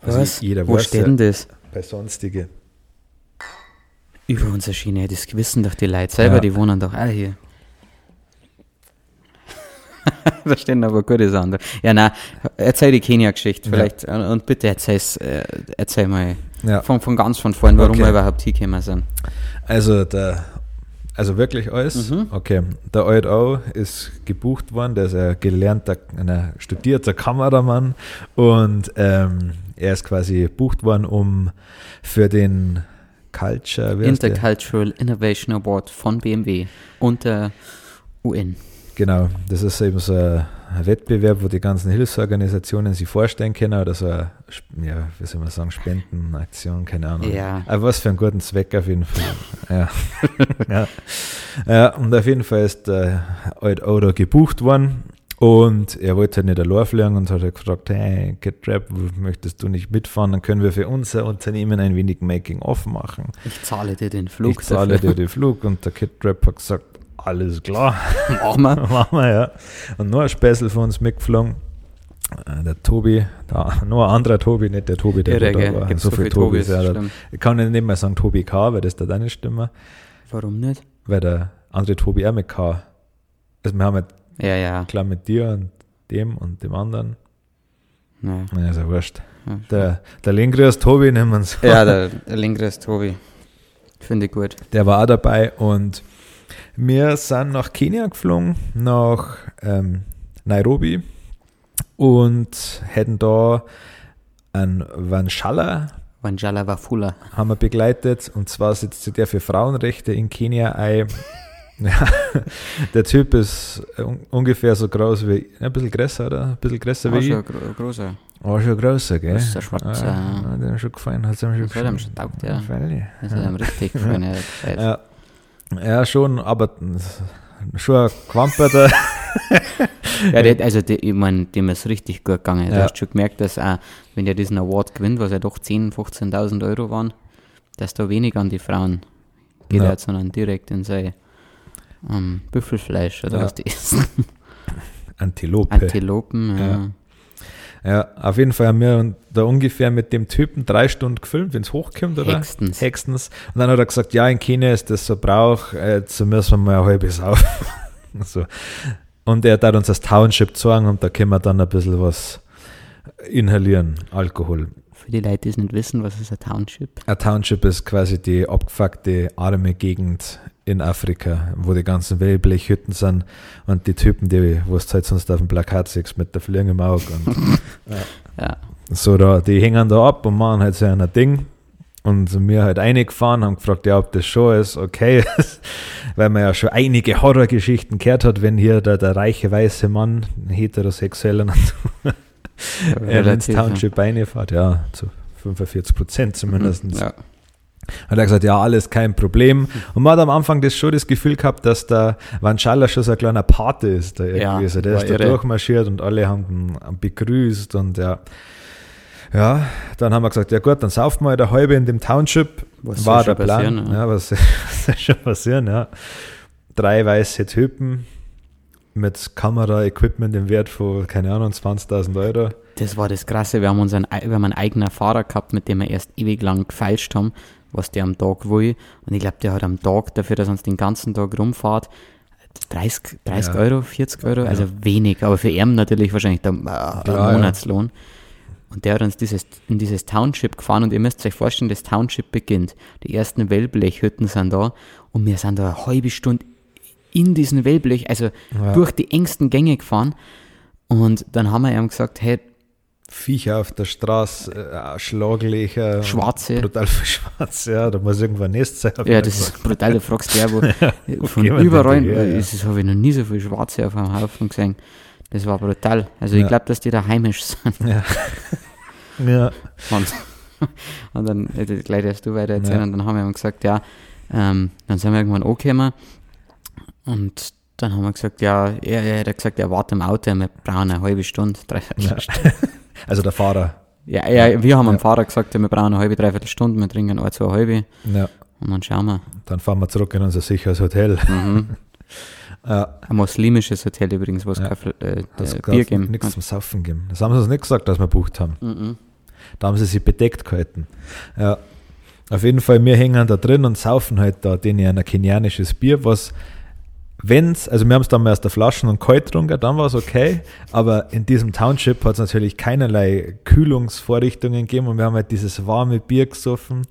Also Was? Jeder Wo steht ja, denn das? bei sonstige. Über unsere Schiene, das wissen doch die Leute selber, Ja. die wohnen doch alle hier. da stehen aber gute Sachen. Ja, nein, erzähl die Kenia-Geschichte Ja. vielleicht und, und bitte erzähl's, äh, erzähl mal Ja. von, von ganz von vorn, warum Okay. wir überhaupt hier gekommen sind. Also der, also wirklich alles. Mhm. Okay, der Old O ist gebucht worden, der ist ein gelernter, ein studierter Kameramann und ähm, er ist quasi gebucht worden, um für den Culture? Intercultural Innovation Award von BMW und der UN. Genau, das ist eben so ein Wettbewerb, wo die ganzen Hilfsorganisationen sich vorstellen können oder so eine, ja, wie soll man sagen, Spendenaktion, keine Ahnung. Ja. Aber was für einen guten Zweck auf jeden Fall. ja. ja. ja. Und auf jeden Fall ist der Alt Auto gebucht worden und er wollte halt nicht allein fliegen und hat halt gefragt, hey, GetRap, möchtest du nicht mitfahren? Dann können wir für unser Unternehmen ein wenig Making-of machen. Ich zahle dir den Flug. ich zahle dafür. dir den Flug und der GetRap hat gesagt, alles klar. Machen wir. Machen wir, ja. Und noch ein Späßel von uns mitgeflogen. Äh, Der Tobi, da, noch ein anderer Tobi, nicht der Tobi, der Irre, da war. Gibt's So so viele Tobis. Tobis, Ja, ich kann nicht mehr sagen Tobi K, weil das da deine Stimme, Warum nicht? weil der andere Tobi auch mit K. Also wir haben halt Ja, ja. klar mit dir und dem und dem anderen. Ja, Ja, ist ja wurscht. ja. Der, der Lingrius Tobi nehmen wir uns. ja der, der Linkere ist Tobi. Finde ich gut. Der war auch dabei und wir sind nach Kenia geflogen, nach ähm, Nairobi und hätten da einen Vanschala Wanjala Wafula. haben wir begleitet und zwar sich der für Frauenrechte in Kenia ein. Ja, der Typ ist un ungefähr so groß wie, ein bisschen größer, oder? Ein bisschen größer Ah, wie ich. schon gro großer. Oh, schon größer, gell? Ein schwarzer- Ja, hat ihm schon gefallen, hat ihm schon Das hat ihm gefallen. schon taugt, ja. Freilich. Das hat ihm richtig gefallen. ja. Ja, schon, aber schon ein Quamperter. Ja, der, also die, ich meine, dem ist richtig gut gegangen. Du Ja. hast schon gemerkt, dass auch, wenn der diesen Award gewinnt, was ja doch 10.000, 15.000 Euro waren, dass da wenig an die Frauen geht, Ja. sondern direkt in sein ähm, Büffelfleisch oder Ja. was die essen. Antilope. Antilopen. Ja. Ja. Ja, auf jeden Fall haben wir da ungefähr mit dem Typen drei Stunden gefilmt, wenn es hochkommt, oder? Hextens. Hextens. Und dann hat er gesagt, ja, in Kenia ist das so Brauch, jetzt müssen wir mal ein halbes auf. so. Und er hat uns das Township zeigen und da können wir dann ein bisschen was inhalieren, Alkohol. Für die Leute, die es nicht wissen, was ist ein Township? Ein Township ist quasi die abgefuckte, arme Gegend in Afrika, wo die ganzen Wellblechhütten sind und die Typen, die, wo es halt sonst auf dem Plakat siehst, mit der Fliege im Auge und Ja. so da, die hängen da ab und machen halt so ein Ding. Und sind wir halt eingefahren, haben gefragt, ja, ob das schon ist, okay ist, weil man ja schon einige Horrorgeschichten gehört hat, wenn hier der, der reiche weiße Mann, ein heterosexueller Natur, er ins Relativ, ja. Township reinfährt, ja, zu 45 Prozent zumindest. Mhm, Ja. Hat er gesagt, ja, alles kein Problem. Und man hat am Anfang das schon das Gefühl gehabt, dass der Vanschala schon so ein kleiner Pate ist. Irgendwie. Ja, also der ist da irre. durchmarschiert und alle haben ihn begrüßt und ja. Ja, dann haben wir gesagt, ja gut, dann saufen wir halt eine halbe in dem Township. Was war soll der schon Plan. passieren, ja. ja, was, was soll schon passieren, ja. Drei weiße Typen mit Kamera-Equipment im Wert von, keine Ahnung, 20.000 Euro. Das war das Krasse. Wir haben, unseren, wir haben einen eigenen Fahrer gehabt, mit dem wir erst ewig lang gefeilscht haben, was der am Tag will. Und ich glaube, der hat am Tag dafür, dass er uns den ganzen Tag rumfährt, 30, 30 Ja. Euro, 40 Euro, also wenig, aber für ihn natürlich wahrscheinlich der, äh, Ja. Monatslohn. Und der hat uns dieses, in dieses Township gefahren und ihr müsst euch vorstellen, das Township beginnt. Die ersten Wellblechhütten sind da und wir sind da eine halbe Stunde in diesen Wellblech, also durch die engsten Gänge gefahren. Und dann haben wir ihm gesagt, hey, Viecher auf der Straße, äh, Schlaglöcher. Schwarze. Brutal viel schwarz, ja, da muss irgendwo ein Nest sein. Ja, das ist brutal. Du fragst der, wo wo von überall, her, ja? ist das habe ich noch nie so viel Schwarze auf einem Haufen gesehen. Das war brutal. Also ich Ja. glaube, dass die da heimisch sind. Ja. ja. Und, und dann, äh, gleich darfst du weiter erzählen. Ja. Und dann haben wir gesagt, ja, ähm, dann sind wir irgendwann angekommen. Und dann haben wir gesagt, ja, er, er hat gesagt, er wartet im Auto, wir brauchen eine halbe Stunde, dreiviertel ja. Stunde. Also der Fahrer. Ja, ja, wir haben Ja. dem Fahrer gesagt, wir brauchen eine halbe, dreiviertel Stunde, wir trinken ein, zwei halbe Ja. und dann schauen wir. Dann fahren wir zurück in unser sicheres Hotel. Mhm. Ja. Ein muslimisches Hotel übrigens, wo es Ja. kein äh, Also Bier geben nichts zum Saufen geben. Das haben sie uns nicht gesagt, dass wir bucht haben. Mhm. Da haben sie sich bedeckt gehalten. Ja. Auf jeden Fall, wir hängen da drin und saufen halt da denen ein kenianisches Bier, was, wenn's, also wir haben es dann mal der Flasche und kalt getrunken, dann war es okay, aber in diesem Township hat es natürlich keinerlei Kühlungsvorrichtungen gegeben und wir haben halt dieses warme Bier gesoffen.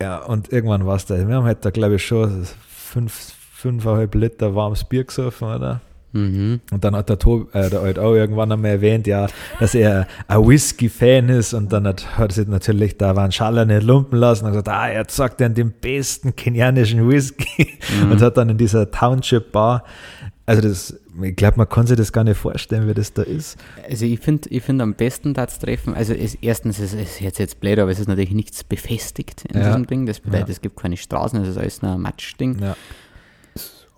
Ja, und irgendwann war es da. Wir haben halt da, glaube ich, schon fünf, fünfeinhalb Liter warmes Bier gesoffen, oder? Mhm. Und dann hat der, Tob, äh, der halt auch irgendwann einmal erwähnt, ja, dass er ein Whisky-Fan ist und dann hat, hat sich natürlich da waren Schaller nicht lumpen lassen und gesagt, ah, er sagt an den besten kenianischen Whisky und hat dann in dieser Township-Bar, also das, ich glaube, man kann sich das gar nicht vorstellen, wie das da ist. Also ich finde ich find am besten das Treffen, also es, erstens ist es jetzt, jetzt blöd, aber es ist natürlich nichts befestigt in Ja. diesem Ding. Das bedeutet, Ja. es gibt keine Straßen, es ist alles nur ein Matschding. Ja,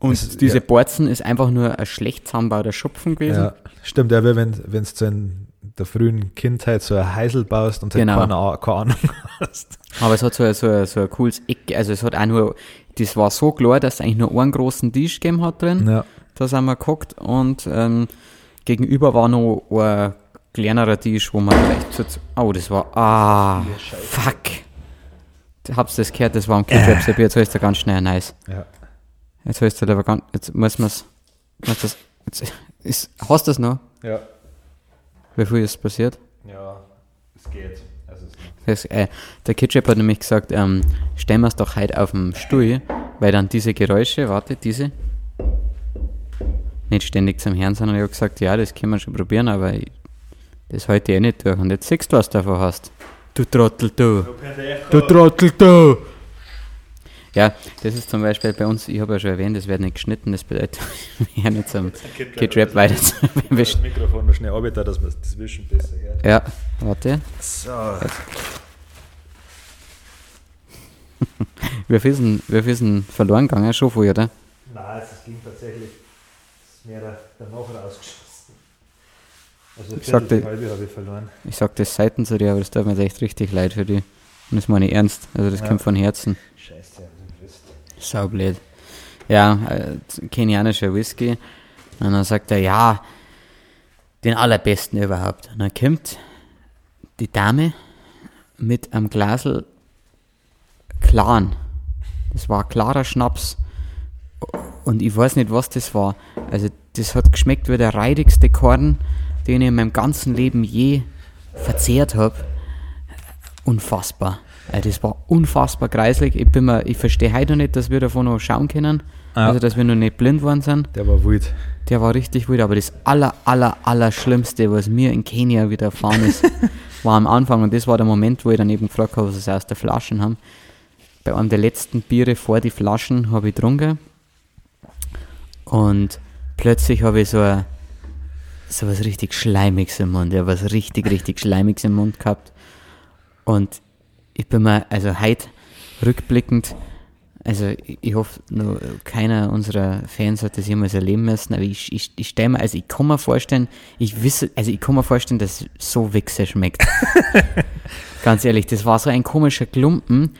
Und Es ist- diese ja. Borzen ist einfach nur ein schlecht zusammenbauter Schupfen gewesen. ja. stimmt, ja, wie wenn du in der frühen Kindheit so ein Heisel baust und halt Genau. keine, keine Ahnung hast. Aber es hat so, ein- so, ein- so ein cooles Eck, also es hat auch nur, das war so klar, dass es eigentlich nur einen großen Tisch gegeben hat drin. Ja, Da sind wir geguckt und ähm, gegenüber war noch ein kleinerer Tisch, wo man vielleicht so, zu- oh, das war, ah, fuck. Hab's das gehört, das war am Kicktrap Bier, jetzt heißt er ganz schnell nice. ja. Jetzt heißt er aber ganz, jetzt muss muss das, jetzt, ist, hast du das noch? Ja, Wie viel ist passiert? ja, es geht. Also es Das, äh, der Ketchup hat nämlich gesagt, ähm, stellen wir es doch heute auf den Stuhl, weil dann diese Geräusche, warte, diese, nicht ständig zum Herrn, sondern ich habe gesagt, ja, das können wir schon probieren, aber ich, das halte ich eh nicht durch. Und jetzt siehst du, was du davon hast. Du Trottel, du. Du Trottel, du. Ja, das ist zum Beispiel bei uns, ich habe ja schon erwähnt, das wird nicht geschnitten, das bedeutet, wir hören jetzt am Getrap weiter zu das Mikrofon noch schnell runter, dass man das Wischen besser hört. Ja, warte. So. Wie viel ist denn verloren gegangen? Schon viel, oder? Nein, es ging tatsächlich es ist mehr da- danach rausgeschossen. Also Ich sagte- habe ich verloren. Ich sag das Seiten zu dir, aber das tut mir jetzt echt richtig leid für die. Und das meine ich ernst. Also das Ja. kommt von Herzen. Saublöd. Ja, äh, kenianischer Whisky. Und dann sagt er, ja, den allerbesten überhaupt. Und dann kommt die Dame mit einem Glasel klaren. Das war klarer Schnaps. Und ich weiß nicht, was das war. Also das hat geschmeckt wie der reidigste Korn, den ich in meinem ganzen Leben je verzehrt habe. Unfassbar. Äh, Das war unfassbar kreislig. Ich, bin mir, ich verstehe heute noch nicht, dass wir davon noch schauen können. Ja. Also, dass wir noch nicht blind worden sind. Der war wild. Der war richtig wild. Aber das aller, aller, aller Schlimmste, was mir in Kenia wieder erfahren ist, war am Anfang. Und das war der Moment, wo ich dann eben gefragt habe, was sie aus der Flaschen haben. Bei einem der letzten Biere vor die Flaschen habe ich getrunken. Und plötzlich habe ich so, ein, so was richtig Schleimiges im Mund. Ja, was richtig, richtig Schleimiges im Mund gehabt. Und ich bin mir, also heute rückblickend, also ich, hoffe, nur keiner unserer Fans hat das jemals erleben müssen, aber ich, ich, ich stelle mir, also ich kann mir vorstellen, ich wisse, also ich kann mir vorstellen, dass es so Wichse schmeckt. Ganz ehrlich, das war so ein komischer Klumpen.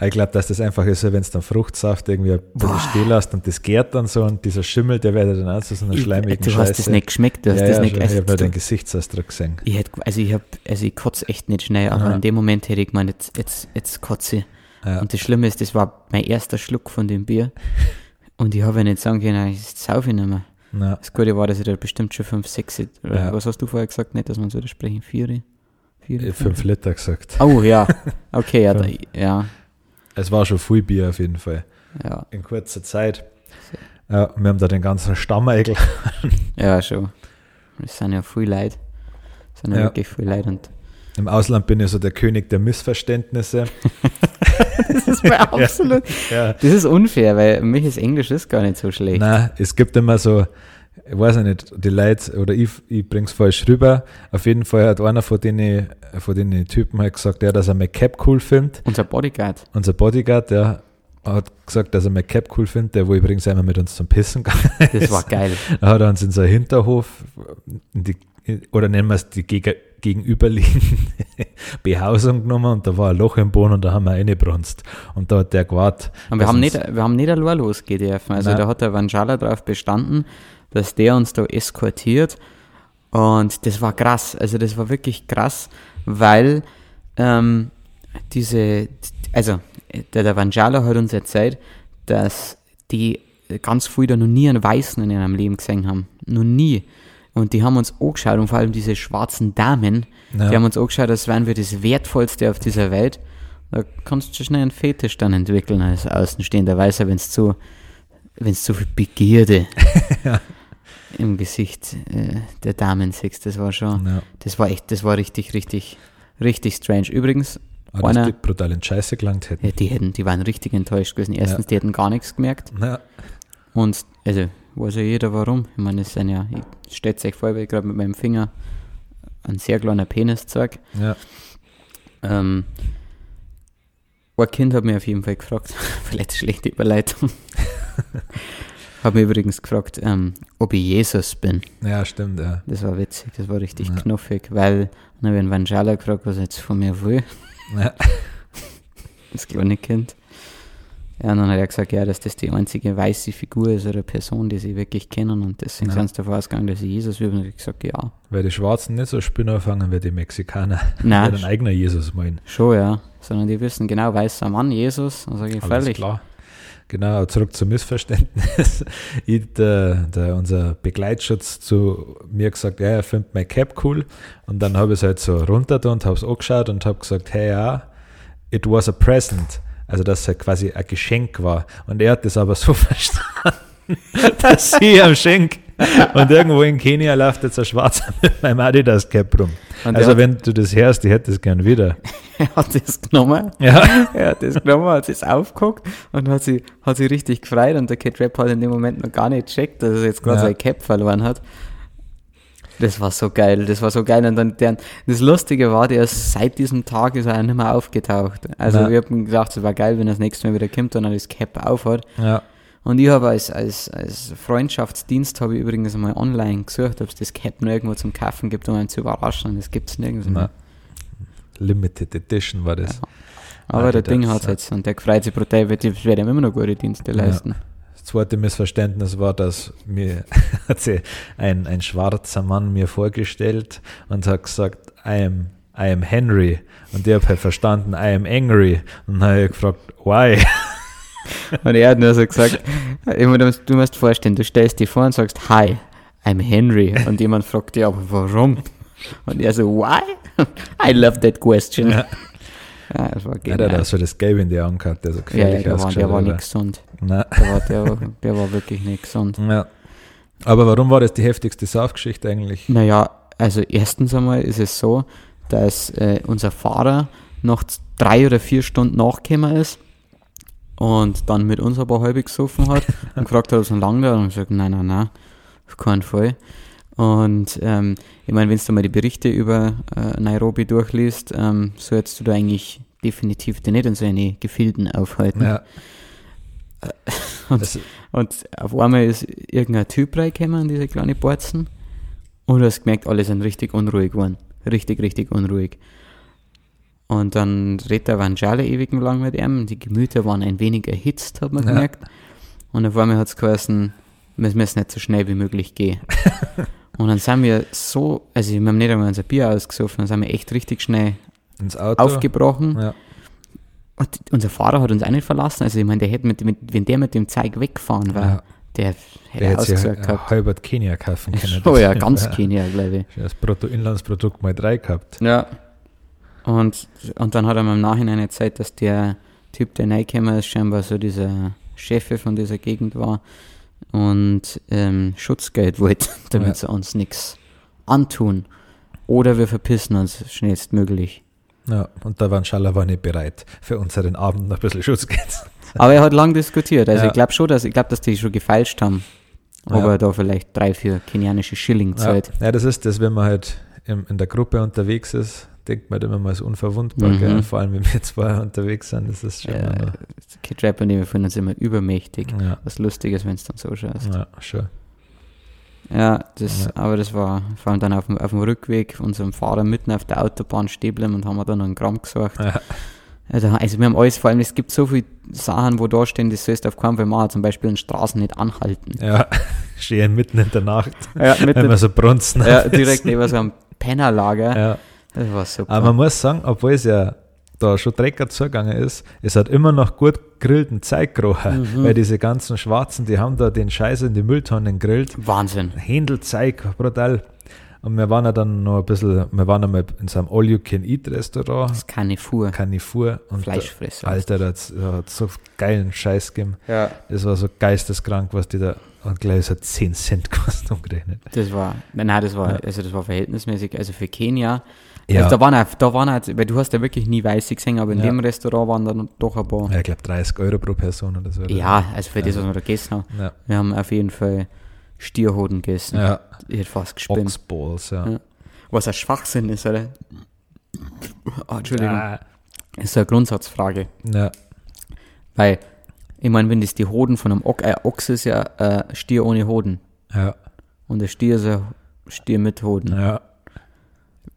Ich glaube, dass das einfach ist, wenn es dann Fruchtsaft irgendwie ein bisschen stehen lässt und das gärt dann so und dieser Schimmel, der wird dann auch so einer Ich, schleimigen du hast das Scheiße. nicht geschmeckt, du hast ja, das ja, nicht schon. also, Ich habe nur den Gesichtsausdruck gesehen. Ich hätte, also ich hab, also ich kotze echt nicht schnell, aber Aha. in dem Moment hätte ich gemeint, jetzt, jetzt, jetzt kotze ich. Ja. Und das Schlimme ist, das war mein erster Schluck von dem Bier. Und ich habe ja nicht sagen können, ich saufe ich nicht mehr. Das Gute war, dass ich da bestimmt schon 5, 6, oder Ja. was hast du vorher gesagt? Nicht, dass man so das sprechen, 4, 4, fünf Liter gesagt. Oh ja, okay, ja, da, ja, Es war schon viel Bier auf jeden Fall. ja, In kurzer Zeit. Ja, wir haben da den ganzen Stammeigel. ja, schon. Es sind ja viel Leute. Es sind ja, Ja. wirklich viel Leute und Im Ausland bin ich so der König der Missverständnisse. das ist mir absolut, Ja. das ist unfair, weil mich ist Englisch ist gar nicht so schlecht. Nein, es gibt immer so, ich weiß nicht, die Leute, oder ich, ich bring's falsch rüber. Auf jeden Fall hat einer von den, von den Typen halt gesagt, ja, dass er McCap cool findet. Unser Bodyguard. Unser Bodyguard, der hat gesagt, dass er McCap cool findet, der wo übrigens einmal mit uns zum Pissen gegangen Das war geil. Da hat er uns in seinen Hinterhof, in die, oder nennen wir es die Gege- gegenüberliegende Behausung genommen und da war ein Loch im Boden und da haben wir reingebrunst. Und da hat der gewartet. Und wir haben, nicht, wir haben nicht allein losgehen dürfen. Also Nein. da hat der Vanjala darauf bestanden, dass der uns da eskortiert. Und das war krass. Also das war wirklich krass, weil ähm, diese, also der, der Vanjala hat uns erzählt, dass die ganz früh da noch nie einen Weißen in ihrem Leben gesehen haben. Noch nie. Und die haben uns angeschaut und vor allem diese schwarzen Damen, Ja. die haben uns angeschaut, als wären wir das Wertvollste auf dieser Welt. Da kannst du schnell einen Fetisch dann entwickeln als außenstehender Weißer, wenn es zu, wenn's zu viel Begierde im Gesicht äh, der Damen siehst. Das war schon, Ja. das war echt, das war richtig, richtig, richtig strange. Übrigens, dass einer, die brutal in Scheiße gelangt hätten. ja, die hätten, die waren richtig enttäuscht gewesen. Erstens, die hätten gar nichts gemerkt. Ja. Und, also, weiß ja jeder warum. Ich meine, es sind ja, ich stellt euch vor, weil ich gerade mit meinem Finger einen sehr kleinen Penis zeige. Ja. Ähm, ein Kind hat mich auf jeden Fall gefragt, vielleicht schlechte Überleitung, hat mich übrigens gefragt, ähm, ob ich Jesus bin. ja, stimmt, ja. Das war witzig, das war richtig Ja. knuffig, weil dann habe ich einen Vanjala gefragt, was er jetzt von mir will, ja. das kleine Kind. Ja, und dann hat er gesagt, ja, dass das die einzige weiße Figur ist oder Person, die sie wirklich kennen und deswegen Ja. sind sie davon ausgegangen, dass ich Jesus will. Und ich gesagt, ja. Weil die Schwarzen nicht so Spinner fangen wie die Mexikaner. Nein, Die einen eigenen Jesus meinen. schon, ja. Sondern die wissen genau, weißer Mann, Jesus. Dann sage ich, Alles völlig. klar. Genau, zurück zum Missverständnis. ich, der, der, unser Begleitschutz zu mir gesagt, ja, er findet mein Cap cool. Und dann habe ich es halt so runter und habe es angeschaut und habe gesagt, hey ja, it was a present. Also dass es halt quasi ein Geschenk war. Und er hat das aber so verstanden, dass ich am Schenk. Und irgendwo in Kenia läuft jetzt ein Schwarzer mit meinem Adidas Cap rum. Also wenn du das hörst, ich hätte es gern wieder. er hat das genommen Ja. Er hat das genommen, hat es aufgeguckt und hat sie, hat sie richtig gefreut und der Kid Rap hat in dem Moment noch gar nicht gecheckt, dass er jetzt gerade Ja. sein Cap verloren hat. Das war so geil, das war so geil. Und dann der, das Lustige war, der ist seit diesem Tag ist er auch nicht mehr aufgetaucht. Also Ja. wir haben gedacht, es war geil, wenn er das nächste Mal wieder kommt und er das Cap aufhat. Ja. Und ich habe als, als, als Freundschaftsdienst habe ich übrigens einmal online gesucht, ob es das Cap noch irgendwo zum Kaufen gibt, um einen zu überraschen. Das gibt es nirgends mehr. Limited Edition war das. Aber der Adidas, Ding hat ja. jetzt und der freut sich brutal, die werden ihm immer noch gute Dienste Ja. leisten. Das zweite Missverständnis war, dass mir hat sich ein, ein schwarzer Mann mir vorgestellt und hat gesagt, I am, I am Henry. Und ich habe halt verstanden, I am angry. Und dann habe ich gefragt, why? Und er hat nur so gesagt, du musst- vorstellen, du stellst dich vor und sagst, hi, I'm Henry. Und jemand fragt dich, aber warum? Und er so, why? I love that question. Ja. Ja, das war Ja, der hat genial. so das Gelb in die Augen gehabt, der so Ja, ja, gefährlich der war, der nicht gesund. Nein. Der war, der, der war wirklich nicht gesund. Ja. Aber warum war das die heftigste Saufgeschichte eigentlich? Naja, also erstens einmal ist es so, dass äh, unser Fahrer noch drei oder vier Stunden nachgekommen ist und dann mit uns aber halb gesoffen hat und gefragt hat, was noch lange da und ich gesagt, nein, nein, nein, auf keinen Fall. Und ähm, ich meine, wenn du mal die Berichte über äh, Nairobi durchliest, ähm, solltest du da eigentlich definitiv dir nicht in so eine Gefilden aufhalten. Ja. Und, Das, und auf einmal ist irgendein Typ reingekommen in diese kleine Borzen und du hast gemerkt, alle sind richtig unruhig geworden. Richtig, richtig unruhig. Und dann redet der Vanjale ewig lang mit ihm. Die Gemüter waren ein wenig erhitzt, hat man Ja. gemerkt. Und auf einmal hat es geheißen, wir müssen nicht so schnell wie möglich gehen. und dann sind wir so, also wir haben nicht einmal unser Bier ausgesoffen, dann sind wir echt richtig schnell ins Auto. aufgebrochen. Ja. Und unser Fahrer hat uns auch nicht verlassen. Also ich meine, der hätte mit, mit, wenn der mit dem Zeig weggefahren war, Ja. der hätte Der ausgesagt gehabt. halbert Kenia kaufen können. Oh ja, ganz Ja. Kenia, glaube ich. Das Bruttoinlandsprodukt mal drei gehabt. Ja. Und, und dann hat er mir im Nachhinein erzählt, dass der Typ, der reingekommen ist, scheinbar so dieser Chef von dieser Gegend war und ähm, Schutzgeld wollte, damit Ja. sie uns nichts antun. Oder wir verpissen uns schnellstmöglich. Ja, und da waren Schaller war nicht bereit, für unseren Abend noch ein bisschen Schutzgeld. Aber er hat lang diskutiert. Also Ja. ich glaube schon, dass ich glaube, dass die schon gefeilscht haben. Ob Ja. er da vielleicht drei, vier kenianische Schilling Ja, zahlt. ja, das ist das, wenn man halt in der Gruppe unterwegs ist, denkt man immer mal so unverwundbar, Mhm. vor allem wenn wir zwei unterwegs sind, das ist schon Ja, immer Kid Rap und wir finden uns immer übermächtig. ja, Was lustig ist, wenn es dann so schaust. ja, schon. Ja, das, Ja. aber das war vor allem dann auf dem, auf dem Rückweg unserem Fahrer mitten auf der Autobahn stehen bleiben und haben wir dann noch einen Gramm gesucht. Ja. Also, also wir haben alles, vor allem es gibt so viele Sachen, wo da stehen, das sollst du auf keinen Fall machen, zum Beispiel in Straßen nicht anhalten. Ja, stehen mitten in der Nacht, Ja, mit wenn man so brunzen ja, direkt neben so einem Pennerlager. Ja. Das war super. Aber man muss sagen, obwohl es ja da schon Drecker zugegangen ist, es hat immer noch gut grillten Zeug gerochen, Mhm. weil diese ganzen Schwarzen, die haben da den Scheiß in die Mülltonnen gegrillt. Wahnsinn. Händelzeug, brutal. Und wir waren ja dann noch ein bisschen, wir waren einmal in so einem All-You-Can-Eat-Restaurant, Das Fuhr. Carnivore. Und Fleischfresser. Da, Alter, da hat so geilen Scheiß gegeben. Ja. Das war so geisteskrank, was die da, und gleich so 10 Cent kostet umgerechnet. Das war, nein, das war, Ja. also das war verhältnismäßig, also für Kenia. Ja. Also da waren, auch, da waren auch, weil du hast ja wirklich nie Weiße gesehen, aber in Ja. dem Restaurant waren dann doch ein paar. Ja, ich glaube 30 Euro pro Person oder so. Ja, also für das, Also- was wir da gegessen haben. Ja. Wir haben auf jeden Fall Stierhoden gegessen. ja. Ich hätte fast gespinnt. Oxballs, ja. Ja. Was ein Schwachsinn ist, oder? Ah, Entschuldigung. Ah, Das ist eine Grundsatzfrage. ja. Weil, ich meine, wenn das die Hoden von einem Ochs, äh, Ochs ist ja äh, Stier ohne Hoden. Ja, Und der Stier ist ein Stier mit Hoden. ja,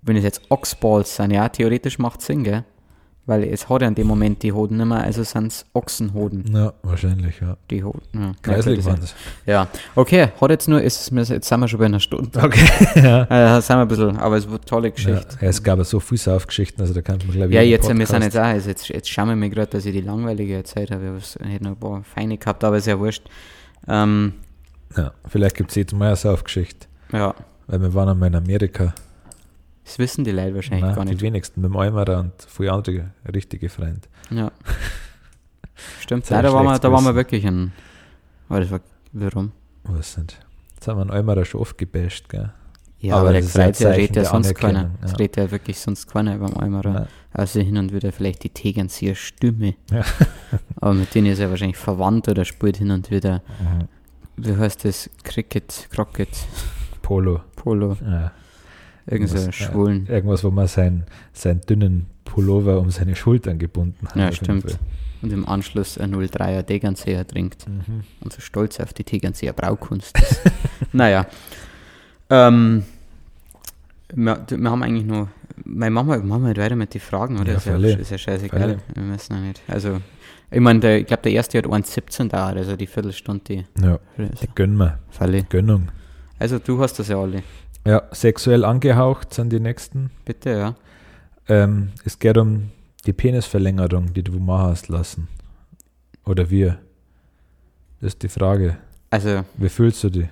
Wenn es jetzt Ochsballs sind, ja, theoretisch macht Sinn, gell? Weil es hat ja in dem Moment die Hoden nicht mehr, also sind es Ochsenhoden. ja, wahrscheinlich, ja. Die Hoden. Ja, Kreislig ja, waren das. Ja, okay, hat jetzt nur, ist, jetzt sind wir schon bei einer Stunde. Okay, ja. Äh, sind wir ein bisschen, aber es wird eine tolle ja. Geschichte. Es gab ja so viele Saufgeschichten, also da kann man, glaube ich, Ja, jetzt, wir sind jetzt auch, also jetzt, jetzt schauen wir mir gerade, dass ich die langweilige erzählt habe. Ich hätte noch ein paar feine gehabt, aber ist ja wurscht. Ähm, Ja, vielleicht gibt es jetzt mal eine Saufgeschichte, ja, weil wir waren einmal in Amerika. Das wissen die Leute wahrscheinlich Nein, gar die nicht. wenigsten, mit dem Eimerer und viele andere richtige Freunde. Ja. Stimmt, Nein, da waren wir, da waren wir wirklich ein. Aber das war, warum? Was nicht? Jetzt haben wir einen Eimerer schon oft gebasht, gell? Ja, Aber aber, der ja, Zeichen redet ja sonst keiner. Es ja. redet ja wirklich sonst keiner beim Eimerer. Nein. Also hin und wieder vielleicht die Tegernseer Stimme. Ja. aber mit denen ist er wahrscheinlich verwandt oder spielt hin und wieder, Mhm. wie heißt das? Cricket, Crockett, Polo. Polo, Ja. Irgendwas. Schwulen. Irgendwas, wo man seinen, seinen dünnen Pullover um seine Schultern gebunden hat. Ja, stimmt. Und im Anschluss ein 03er Tegernseer trinkt. Mhm. Und so stolz auf die Tegernseer Braukunst ist. naja. Ähm, wir, wir haben eigentlich nur. Meine Mama, machen wir halt weiter mit den Fragen, oder? Ja, ist, ja, ist ja scheißegal. Völlig. Wir müssen ja nicht. Also, ich meine, ich glaube, der erste hat 1,17 dauert, also die Viertelstunde. Die, Ja, also, die gönnen wir. Falle. Gönnung. also, du hast das ja alle. Ja, sexuell angehaucht sind die nächsten. Bitte, ja. Ähm, es geht um die Penisverlängerung, die du machen hast lassen. Oder wir. Das ist die Frage. Also, Wie fühlst du die?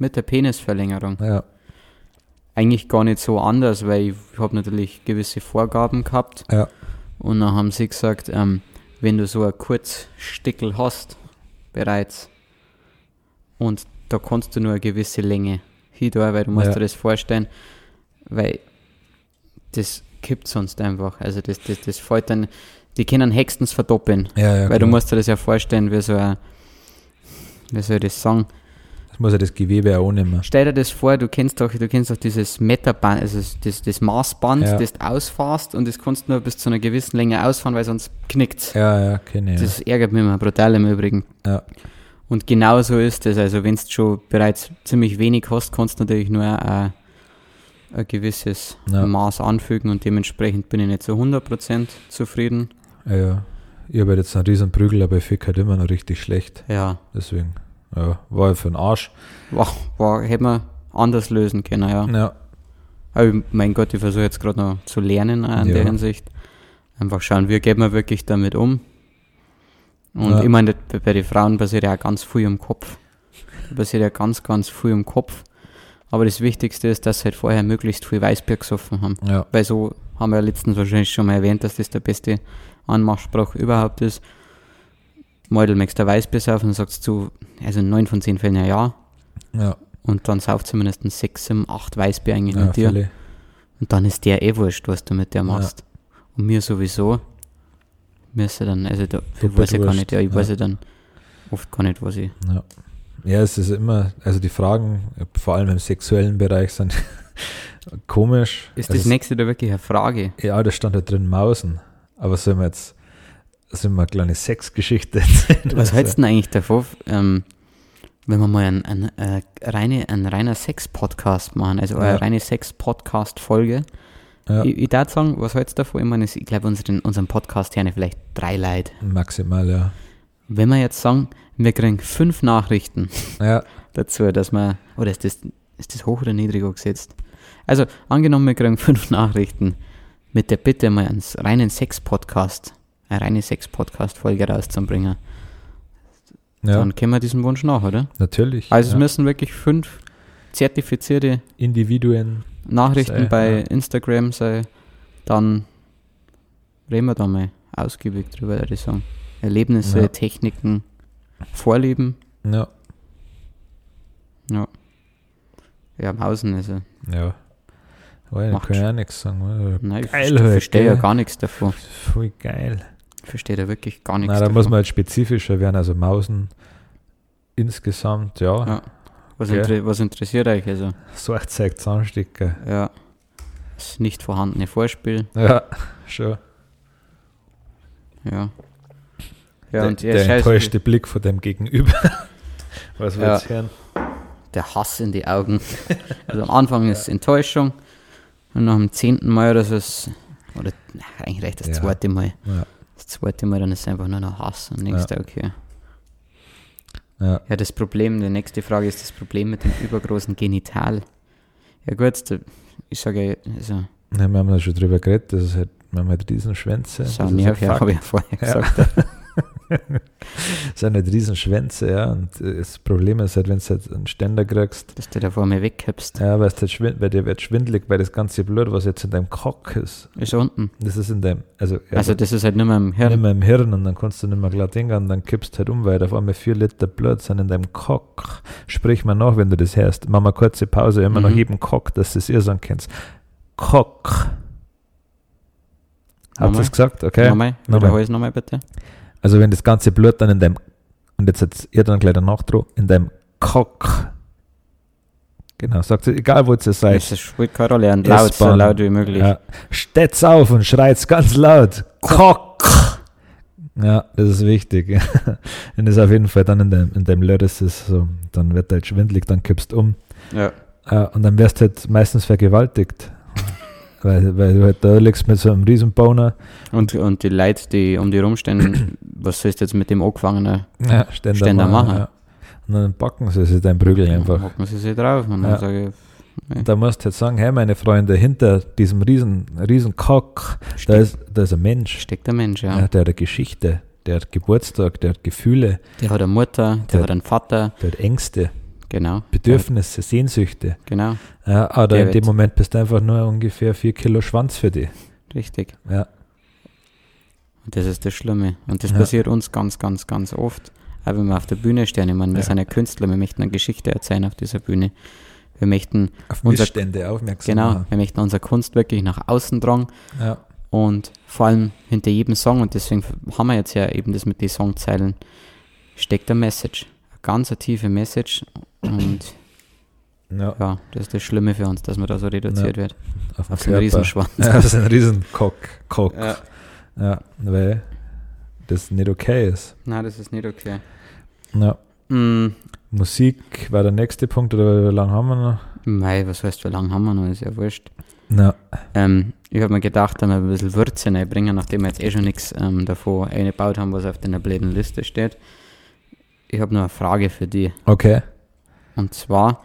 mit der Penisverlängerung. Ja, Eigentlich gar nicht so anders, weil ich habe natürlich gewisse Vorgaben gehabt. ja, Und dann haben sie gesagt, ähm, wenn du so ein Kurzstickel hast, bereits, und da kannst du nur eine gewisse Länge hin tun, weil du musst Ja. dir das vorstellen, weil das kippt sonst einfach. Also das, das, das fällt dann, die können höchstens verdoppeln. ja, ja weil du klar. musst dir das ja vorstellen, wie so ein, wie soll ich das sagen? Das muss ja das Gewebe auch ohne mehr. Stell dir das vor, du kennst doch, du kennst doch dieses Meterband, also das, das Maßband, Ja. das du ausfährst und das kannst du nur bis zu einer gewissen Länge ausfahren, weil sonst knickt Ja, ja, kenne ich. Das ärgert mich immer brutal im Übrigen. Ja. Und genau so ist es. Also wenn du schon bereits ziemlich wenig hast, kannst du natürlich nur ein, ein gewisses Ja. Maß anfügen und dementsprechend bin ich nicht zu 100% zufrieden. Ja, ja. Ich habe jetzt einen riesen Prügel, aber ich fick halt immer noch richtig schlecht. Ja, Deswegen, ja, war ich für den Arsch. war, war, hätte man anders lösen können, ja. Ja, Aber mein Gott, ich versuche jetzt gerade noch zu lernen auch in Ja. der Hinsicht. Einfach schauen, wie geht man wirklich damit um. Und Ja. ich meine, bei den Frauen passiert ja auch ganz viel im Kopf. Da passiert ja ganz, ganz viel im Kopf. Aber das Wichtigste ist, dass sie halt vorher möglichst viel Weißbier gesoffen haben. ja, Weil so haben wir ja letztens wahrscheinlich schon mal erwähnt, dass das der beste Anmachspruch überhaupt ist. Meudel, möchtest du Weißbier saufen? Sagst du, also in neun von zehn Fällen ja ja. ja. Und dann sauft zumindest sechs, sieben, acht Weißbier eigentlich ja mit dir. völlig. Und dann ist der eh wurscht, was du mit der machst. Und mir sowieso. Ja dann, also da, ich weiß ja gar nicht, ja, ich ja. weiß ja dann oft gar nicht, was ich. Ja. ja, es ist immer, also die Fragen, vor allem im sexuellen Bereich, sind komisch. Ist also das nächste da wirklich eine Frage? Ja, da stand da drin Mausen. Aber sollen wir jetzt, sollen wir eine kleine Sexgeschichte erzählen? Was hältst du denn eigentlich davon? Ähm, wenn wir mal ein, ein, äh, reine, ein reiner Sex-Podcast machen, also eine Ja. reine Sex-Podcast-Folge. Ja, Ich, ich darf sagen, was hältst du davon? Ich meine, ich glaube, unseren, unseren Podcast hören vielleicht drei Leute. maximal, ja. Wenn wir jetzt sagen, wir kriegen fünf Nachrichten Ja, dazu, dass wir, oder ist das, ist das hoch oder niedrig gesetzt? Also, angenommen, wir kriegen fünf Nachrichten mit der Bitte, mal einen reinen Sex-Podcast, eine reine Sex-Podcast-Folge rauszubringen, ja dann können wir diesen Wunsch nach, oder? natürlich. Also, es ja. müssen wirklich fünf zertifizierte Individuen. Nachrichten Sei, bei ja. Instagram sein, dann reden wir da mal ausgiebig drüber, würde ich sagen. Erlebnisse, Ja. Techniken, Vorlieben, Ja, ja. Ja, Mausen, also, ja. Oh, ja, Macht kann ich schon. auch nichts sagen. oder? nein, ich Geil verstehe, verstehe ja gar nichts davon. Voll geil. Ich verstehe da wirklich gar nichts Na, da muss man halt spezifischer werden. Also Mausen insgesamt, ja. Ja. Was, gell. inter was interessiert euch, also, Sorgzeug, Zahnsticker. ja. Das nicht vorhandene Vorspiel, Ja, schon. ja. Ja, der und ja, der enttäuschte Blick von dem Gegenüber. Was Ja. jetzt hören. der Hass in die Augen. Also am Anfang ist Enttäuschung und nach dem zehnten Mal oder so ist, oder eigentlich das Ja. zweite Mal. Ja. Das zweite Mal dann ist es einfach nur noch Hass und denkst du, okay. Ja. Ja, das Problem, die nächste Frage ist das Problem mit dem übergroßen Genital. Ja gut, da- ich sage ja, also, Ja, wir haben da schon drüber geredet, das ist halt, wir haben halt Riesenschwänze. das das ist ja, habe ich ja vorher Ja. gesagt. Das halt Riesenschwänze, ja. Und äh, das Problem ist halt, wenn du halt einen Ständer kriegst, Dass du da vor mir wegkippst. ja, weil es halt schwind, weil dir wird schwindelig, weil das ganze Blut, was jetzt in deinem Cock ist, Ist unten. das ist in deinem, also, ja, Also das ist halt nicht mehr im nicht Hirn. mehr im Hirn und dann kannst du nicht mehr klar denken und dann kippst du halt um, weil auf einmal vier Liter Blut sind in deinem Cock. Sprich mal nach, wenn du das hörst. Mach mal kurze Pause, immer Mhm. noch jedem Cock, dass du es ihr sagen kannst. Cock. Hat Nochmal? es gesagt? Okay. Nochmal, Nochmal. wiederhol es nochmal bitte. Also wenn das ganze Blut dann in deinem, und jetzt hat ihr dann gleich danach drauf, in deinem Cock. Genau, sagt sie, egal wo ihr seid. Spielt keine Rolle, und laut, so laut wie möglich. Ja. Steht's auf und schreit's ganz laut. Cock. Ja, das ist wichtig. Wenn das auf jeden Fall dann in deinem, in deinem Löres ist, so, dann wird halt schwindelig, dann kippst du um. Ja. Äh, und dann wirst du halt meistens vergewaltigt. Weil, weil du halt da liegst mit so einem Riesenboner. Und, und die Leute, die um die rumstehen, was sollst du jetzt mit dem Angefangenen? Ja, Ständer, Ständer machen. Ja. Und dann packen sie sich dein Prügel einfach. Hocken sie sich drauf und dann Ja. sage ich, Da musst du jetzt sagen, hey meine Freunde, hinter diesem riesen, riesen Cock, da ist, da ist ein Mensch. steckt der Mensch, ja. Ja, der hat eine Geschichte, der hat Geburtstag, der hat Gefühle, Der hat eine Mutter, der, Der- hat einen Vater, der hat Ängste, genau. Bedürfnisse, Sehnsüchte. Der, genau, Ja, aber in dem Moment bist du einfach nur ungefähr vier Kilo Schwanz für die. richtig. Ja, Und das ist das Schlimme. Und das Ja. passiert uns ganz, ganz, ganz oft. Auch wenn wir auf der Bühne stehen. Ich meine, wir Ja. sind ja Künstler, wir möchten eine Geschichte erzählen auf dieser Bühne. Wir möchten, auf Unser- Missstände aufmerksam genau, machen. wir möchten unsere Kunst wirklich nach außen tragen Ja, und vor allem hinter jedem Song, und deswegen haben wir jetzt ja eben das mit den Songzeilen, steckt eine Message. Ganz eine tiefe Message. Und ja, ja, das ist das Schlimme für uns, dass man da so reduziert wird. auf, Auf so einen. Riesenschwanz. Ja, das ist ein riesen Cock. Cock. Ja. Ja, weil das nicht okay ist. Nein, das ist nicht okay. Ja. Mm, Musik war der nächste Punkt, oder wie lange haben wir noch? Mei, was heißt, wie lange haben wir noch? Ist ja wurscht. Ja, Ähm, ich habe mir gedacht, dass wir ein bisschen Würze reinbringen, nachdem wir jetzt eh schon nichts ähm, davor eingebaut haben, was auf der blöden Liste steht. Ich habe noch eine Frage für dich. okay. Und zwar,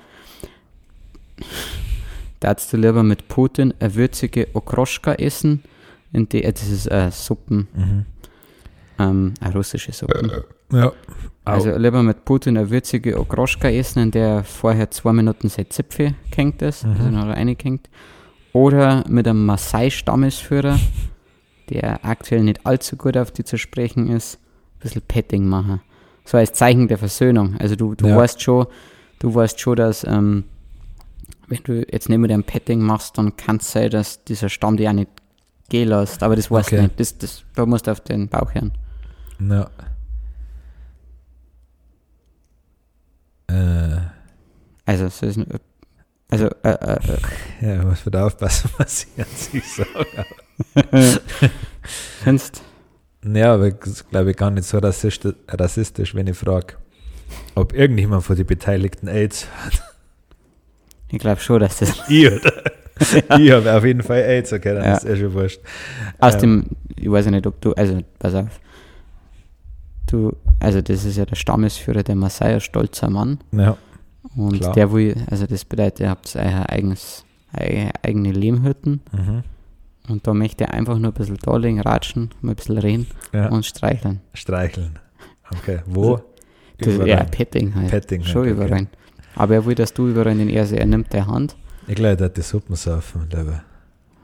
darfst du lieber mit Putin eine würzige Okroschka essen? In die, äh, das ist äh, Suppen, Mhm. ähm, eine russische Suppen. Ja. Also lieber mit Putin eine würzige Okroschka essen, in der vorher zwei Minuten sein Zipfel gehängt ist, also Mhm. noch reingehängt. Oder mit einem Maasai-Stammesführer, der aktuell nicht allzu gut auf die zu sprechen ist, ein bisschen Petting machen. So als Zeichen der Versöhnung. Also du, du Ja. weißt schon, du weißt schon, dass ähm, wenn du jetzt nicht mit einem Petting machst, dann kann es sein, dass dieser Stamm dir auch nicht gehen lässt. Aber das weißt du Okay. nicht. Das, das, da musst du auf den Bauch hören. Ja. Äh, Also, so ist, also äh, äh, äh, ja, man muss wieder aufpassen, was ich an sich sage. Findest Ja, aber das glaube ich, gar nicht so rassistisch, rassistisch wenn ich frage. ob irgendjemand von den Beteiligten AIDS hat. Ich glaube schon, dass das Ich, oder? Ich habe auf jeden Fall AIDS, okay, dann Ja. ist eh schon wurscht. aus Ähm. dem, ich weiß ja nicht, ob du, also pass auf. Du, also das ist ja der Stammesführer der Maasai, ein stolzer Mann. Ja, Und Klar. der will, also das bedeutet, ihr habt eigenes, ei- eigene Lehmhütten mhm. Und da möchte er einfach nur ein bisschen da liegen, ratschen, mal ein bisschen reden ja. und streicheln. streicheln. Okay, wo? Das, Überall. ja, Petting halt. Petting Schon halt, okay. überall. Aber er will, dass du überall den Erse, er nimmt der Hand, Ich glaube, der hat die Suppen saufen, glaube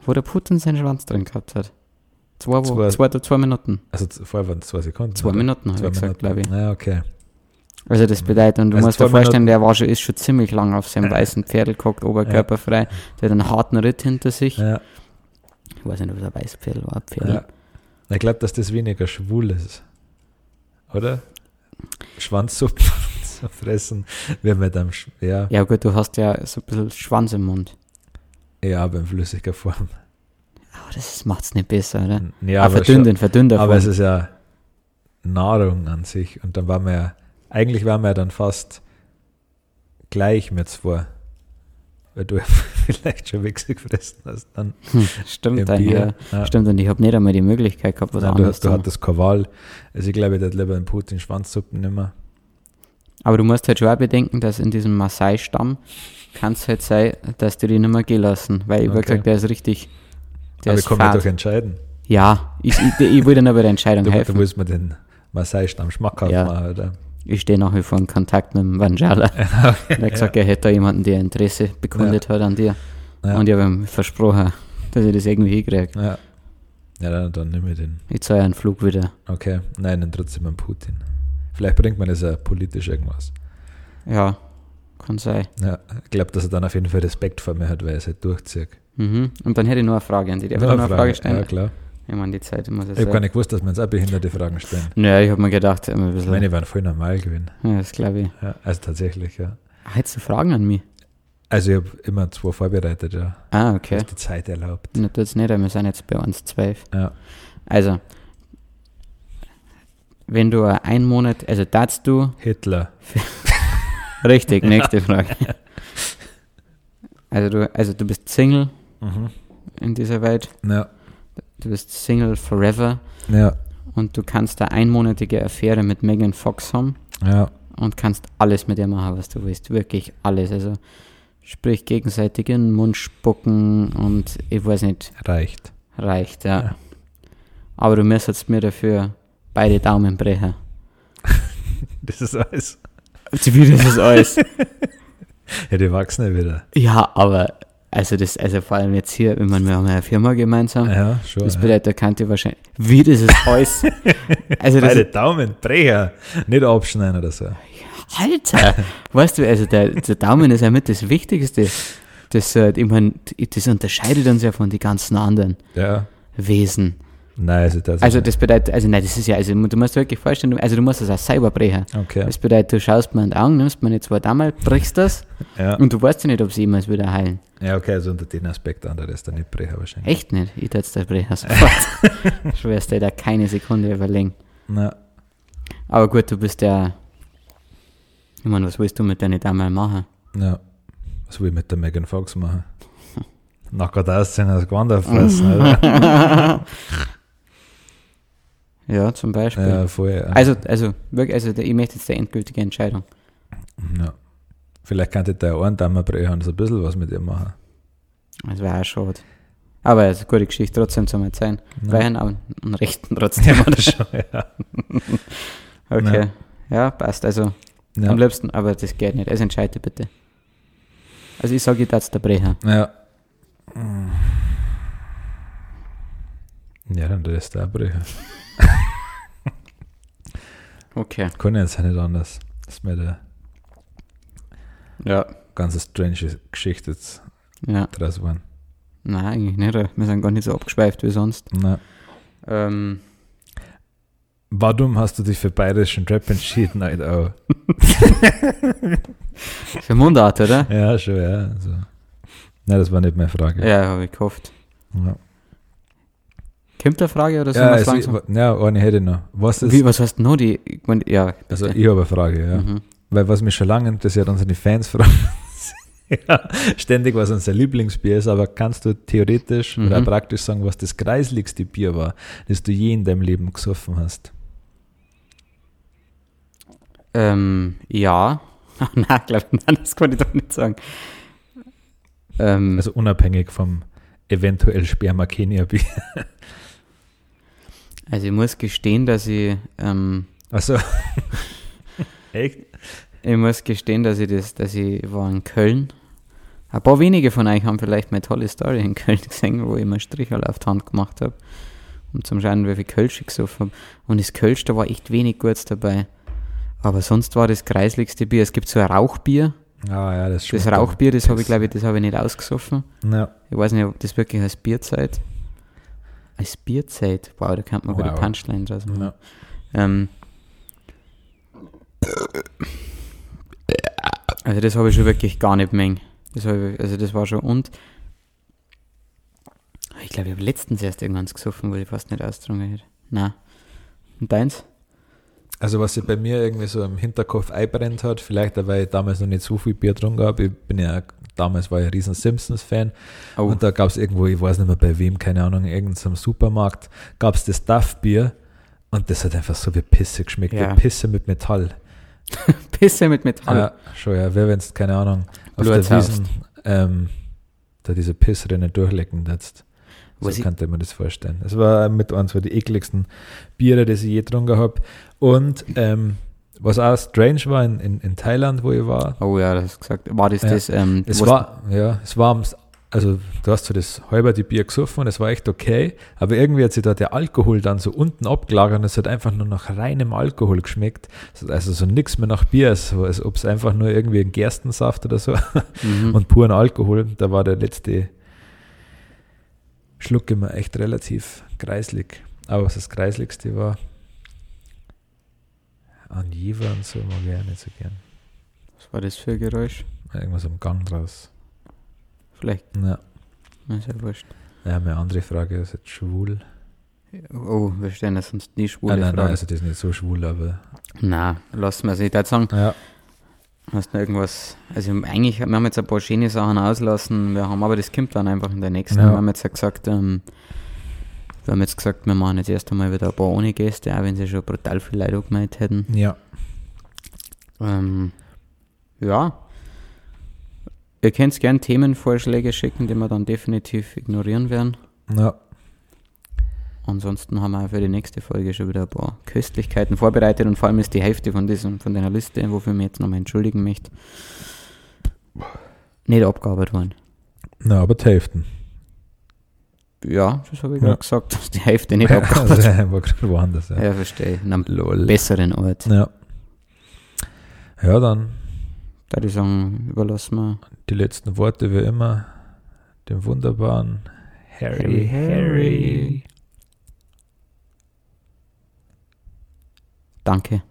wo der Putin seinen Schwanz drin gehabt hat. Zwei, Zwei- zwei, zwei, zwei Minuten. Also vorher waren es zwei Sekunden. Zwei oder? Minuten, habe ich gesagt, glaube ich. Ja, okay. Also das bedeutet, und du Also musst dir vorstellen, Minuten- der war schon, ist schon ziemlich lang auf seinem weißen Pferdl gehockt, oberkörperfrei. Der hat einen harten Ritt hinter sich. Ja, Ich weiß nicht, ob es ein weißes Pferd war, ein Pferd. ja. Ich glaube, dass das weniger schwul ist. Oder? Schwanzsuppen zu fressen, wie mit einem, Sch ja, Ja gut, du hast ja so ein bisschen Schwanz im Mund. ja, aber in flüssiger Form. Aber das macht es nicht besser, oder? Ja, ah, aber, verdünnt den, verdünnt aber es ist ja Nahrung an sich. Und dann waren wir ja, eigentlich waren wir ja dann fast gleich mit zwei. Weil du vielleicht schon Wichse gefressen hast. Dann Hm, stimmt, im dann, ja. Ja. Stimmt, und ich habe nicht einmal die Möglichkeit gehabt, was Nein, du, anderes du zu machen. hattest keine Wahl. Also ich glaube, ich hätte lieber einen Putin Schwanzsuppen nimmer. Aber du musst halt schon auch bedenken, dass in diesem Maasai-Stamm kann es halt sein, dass die die nicht mehr gehen lassen. Weil ich habe Okay. gesagt, der ist richtig. Der Aber ist ich kann mich doch entscheiden. Ja, ich, ich, ich will noch bei der Entscheidung Du, du helfen. willst mir den Maasai-Stamm schmackhaft Ja. machen, oder? Ich stehe nach wie vor in Kontakt mit dem Vanjala. Er hat gesagt, er hätte da jemanden, der Interesse bekundet hat an dir. Ja. Und ich habe ihm versprochen, dass ich das irgendwie hinkriege. Ja. Ja, dann, dann nimm ich den. Ich zahle einen Flug wieder. Okay. Nein, dann trotzdem an Putin. Vielleicht bringt man das ja politisch irgendwas. Ja, kann sein. Ja, ich glaube, dass er dann auf jeden Fall Respekt vor mir hat, weil er es halt durchzieht. Mhm. Und dann hätte ich noch eine Frage an dich. Darf ich Noch noch eine Frage stellen? Ja, klar. Ich meine, die Zeit muss es Ich habe gar nicht gewusst, dass wir uns auch behinderte Fragen stellen. Naja, ich habe mir gedacht, ein bisschen. meine, waren voll normal gewesen. ja, das glaube ich. Ja, also tatsächlich, ja. Ah, Hättest du Fragen an mich? Also ich habe immer zwei vorbereitet, ja. Ah, okay. Was die Zeit erlaubt. Na, tut's nicht, wir sind jetzt bei uns zwölf. Ja. Also, wenn du einen Monat, also darfst du, Hitler. richtig, nächste Frage. Also du, also du bist Single Mhm. in dieser Welt, Ja. Du bist Single forever Ja. und du kannst eine einmonatige Affäre mit Megan Fox haben Ja. und kannst alles mit ihr machen, was du willst, wirklich alles. Also sprich gegenseitig in den Mund spucken und ich weiß nicht, Reicht. reicht, ja. Ja. Aber du müsstest mir dafür beide Daumen brechen. Das ist alles. Wie das ist alles. Ja, die wachsen ja wieder. Ja, aber also das, also vor allem jetzt hier, wenn man wir haben ja eine Firma gemeinsam, Ja, schon. das bedeutet, da kann die wahrscheinlich. Wie das ist alles. Also das Beide Daumen, Brecher. Nicht abschneiden oder so. Alter! weißt du, also der, der Daumen ist ja mit das Wichtigste. Das, äh, ich mein, das unterscheidet uns ja von den ganzen anderen Ja. Wesen. Nein, also das Also das bedeutet, also nein, das ist ja, also du musst dir wirklich vorstellen, also du musst das auch selber brechen. Okay. Das bedeutet, du schaust mir in die Augen, nimmst mir zwei Daumen, brichst das Ja. und du weißt ja nicht, ob sie jemals wieder heilen. Ja, okay, also unter den Aspekt andere ist dann nicht Brecher wahrscheinlich. Echt nicht? Ich tue da brechen sofort. Schwerst da keine Sekunde überlegen. Na, Aber gut, du bist ja. Ich meine, was willst du mit deinen Damen machen? ja. Was will ich mit der Megan Fox machen? Nackert aussehen als Gewand fressen, oder? Ja, zum Beispiel. Ja, voll. Ja. Also, also, wirklich, also der- ich möchte jetzt die endgültige Entscheidung. ja. Vielleicht könnte der brechen und so ein bisschen was mit ihr machen. Das wäre auch schade. Aber es ist eine gute Geschichte trotzdem zu erzählen. Ja. Weil aber einen rechten trotzdem. Ja, oder? schon, ja. Okay. Ja. passt. Also Ja. am liebsten, aber das geht nicht. Also entscheide bitte. Also ich sage, ich darf der Brecher. Ja. Ja, dann ist der brechen. Okay. Kann jetzt nicht anders. Das ist mir eine Ja. ganz strange Geschichte jetzt Ja. draus geworden. Nein, eigentlich nicht. Wir sind gar nicht so abgeschweift wie sonst. Na. Ähm, Warum hast du dich für bayerischen Rap entschieden, Alter? für Mundart, oder? Ja, schon, ja. Also. Nein, das war nicht meine Frage. Ja, habe ich gehofft. Ja, Kommt eine Frage oder so? ja, langsam? ja eine hätte ich noch. Was ist. Wie, was heißt noch die? Ich mein, ja, also, ich habe eine Frage, ja. Mhm. Weil was mich schon lange interessiert, unsere Fans fragen ja, ständig, was unser Lieblingsbier ist, aber kannst du theoretisch Mhm. oder praktisch sagen, was das kreisligste Bier war, das du je in deinem Leben gesoffen hast? Ähm, ja. Nein, glaub, nein, das kann ich doch nicht sagen. Ähm, Also unabhängig vom eventuell Sperma-Kenia-Bier. also ich muss gestehen, dass ich, ähm, Also, echt? Ich muss gestehen, dass ich das, dass ich war in Köln. Ein paar wenige von euch haben vielleicht meine tolle Story in Köln gesehen, wo ich mir Strichel auf die Hand gemacht habe, um zum Schauen, wie viel Kölsch ich gesoffen habe. Und das Kölsch, da war echt wenig Gutes dabei. Aber sonst war das kreisligste Bier. Es gibt so ein Rauchbier. Ah ja, das Das Rauchbier, das habe ich, glaube ich, das habe ich nicht ausgesoffen. Ja, Ich weiß nicht, ob das wirklich als Bierzeit. Als Bierzeit? Wow, da könnte man wow. Gute Punchline draus machen. ja. Ähm, also das habe ich schon wirklich gar nicht mengen. Das ich, also das war schon und ich glaube, ich habe letztens erst irgendwann gesoffen, wo ich fast nicht ausgetrunken hätte. Nein. Und deins? Also was sich bei mir irgendwie so im Hinterkopf einbrennt hat, vielleicht weil ich damals noch nicht so viel Bier getrunken habe. Ich bin ja, damals war ich ein riesen Simpsons-Fan. Oh, Und da gab es irgendwo, ich weiß nicht mehr bei wem, keine Ahnung, in irgendeinem Supermarkt, gab es das Duff-Bier und das hat einfach so wie Pisse geschmeckt, Ja. wie Pisse mit Metall. Pisse mit Metall. Ja, schon, ja, wer, wenn es, keine Ahnung, auf Blut der. Wiesen ähm, da diese Pissrinne durchlecken jetzt. So ich- könnte man das vorstellen. Das war mit eins der ekligsten Biere, das ich je getrunken habe. Und ähm, was auch strange war in, in, in Thailand, wo ich war, Oh ja, das hast gesagt. War das Ja. das? Ähm, Es war, ja, es war, am- also du hast so das halber die Bier gesoffen und es war echt okay, aber irgendwie hat sich da der Alkohol dann so unten abgelagert und es hat einfach nur nach reinem Alkohol geschmeckt. Also so nichts mehr nach Bier, so als ob es einfach nur irgendwie ein Gerstensaft oder so Mhm. und puren Alkohol. Da war der letzte Schluck immer echt relativ kreislig. Aber was das kreisligste war, an Jever und so mag ich auch nicht so gern. was war das für ein Geräusch? Irgendwas am Gang draus. Vielleicht, Ja. ist ja wurscht. Ja, meine andere Frage ist jetzt schwul. Oh, wir stellen das sonst nie schwule Ah, nein, nein, Fragen. also das ist nicht so schwul, aber Nein, lassen wir es. Ich würde sagen, ja. hast du irgendwas, also eigentlich, wir haben jetzt ein paar schöne Sachen auslassen, wir haben aber das kommt dann einfach in der nächsten. Ja. Wir haben jetzt ja gesagt, ähm, wir haben jetzt gesagt, wir machen jetzt erst einmal wieder ein paar ohne Gäste, auch wenn sie schon brutal viel Leute angemeldet hätten. Ja. Ähm, ja. Ihr könnt gerne Themenvorschläge schicken, die wir dann definitiv ignorieren werden. Ja. Ansonsten haben wir für die nächste Folge schon wieder ein paar Köstlichkeiten vorbereitet und vor allem ist die Hälfte von diesem, von der Liste, wofür ich mich jetzt nochmal entschuldigen möchte, nicht abgearbeitet worden. Na, aber die Hälften. Ja, das habe ich Ja. gerade gesagt, dass die Hälfte nicht also, abgearbeitet war gerade woanders. Ja. Ja, verstehe. In einem Lol. besseren Ort. Ja. ja, dann Da würde ich sagen, überlassen wir die letzten Worte wie immer dem wunderbaren Harry. Harry, Harry. Danke.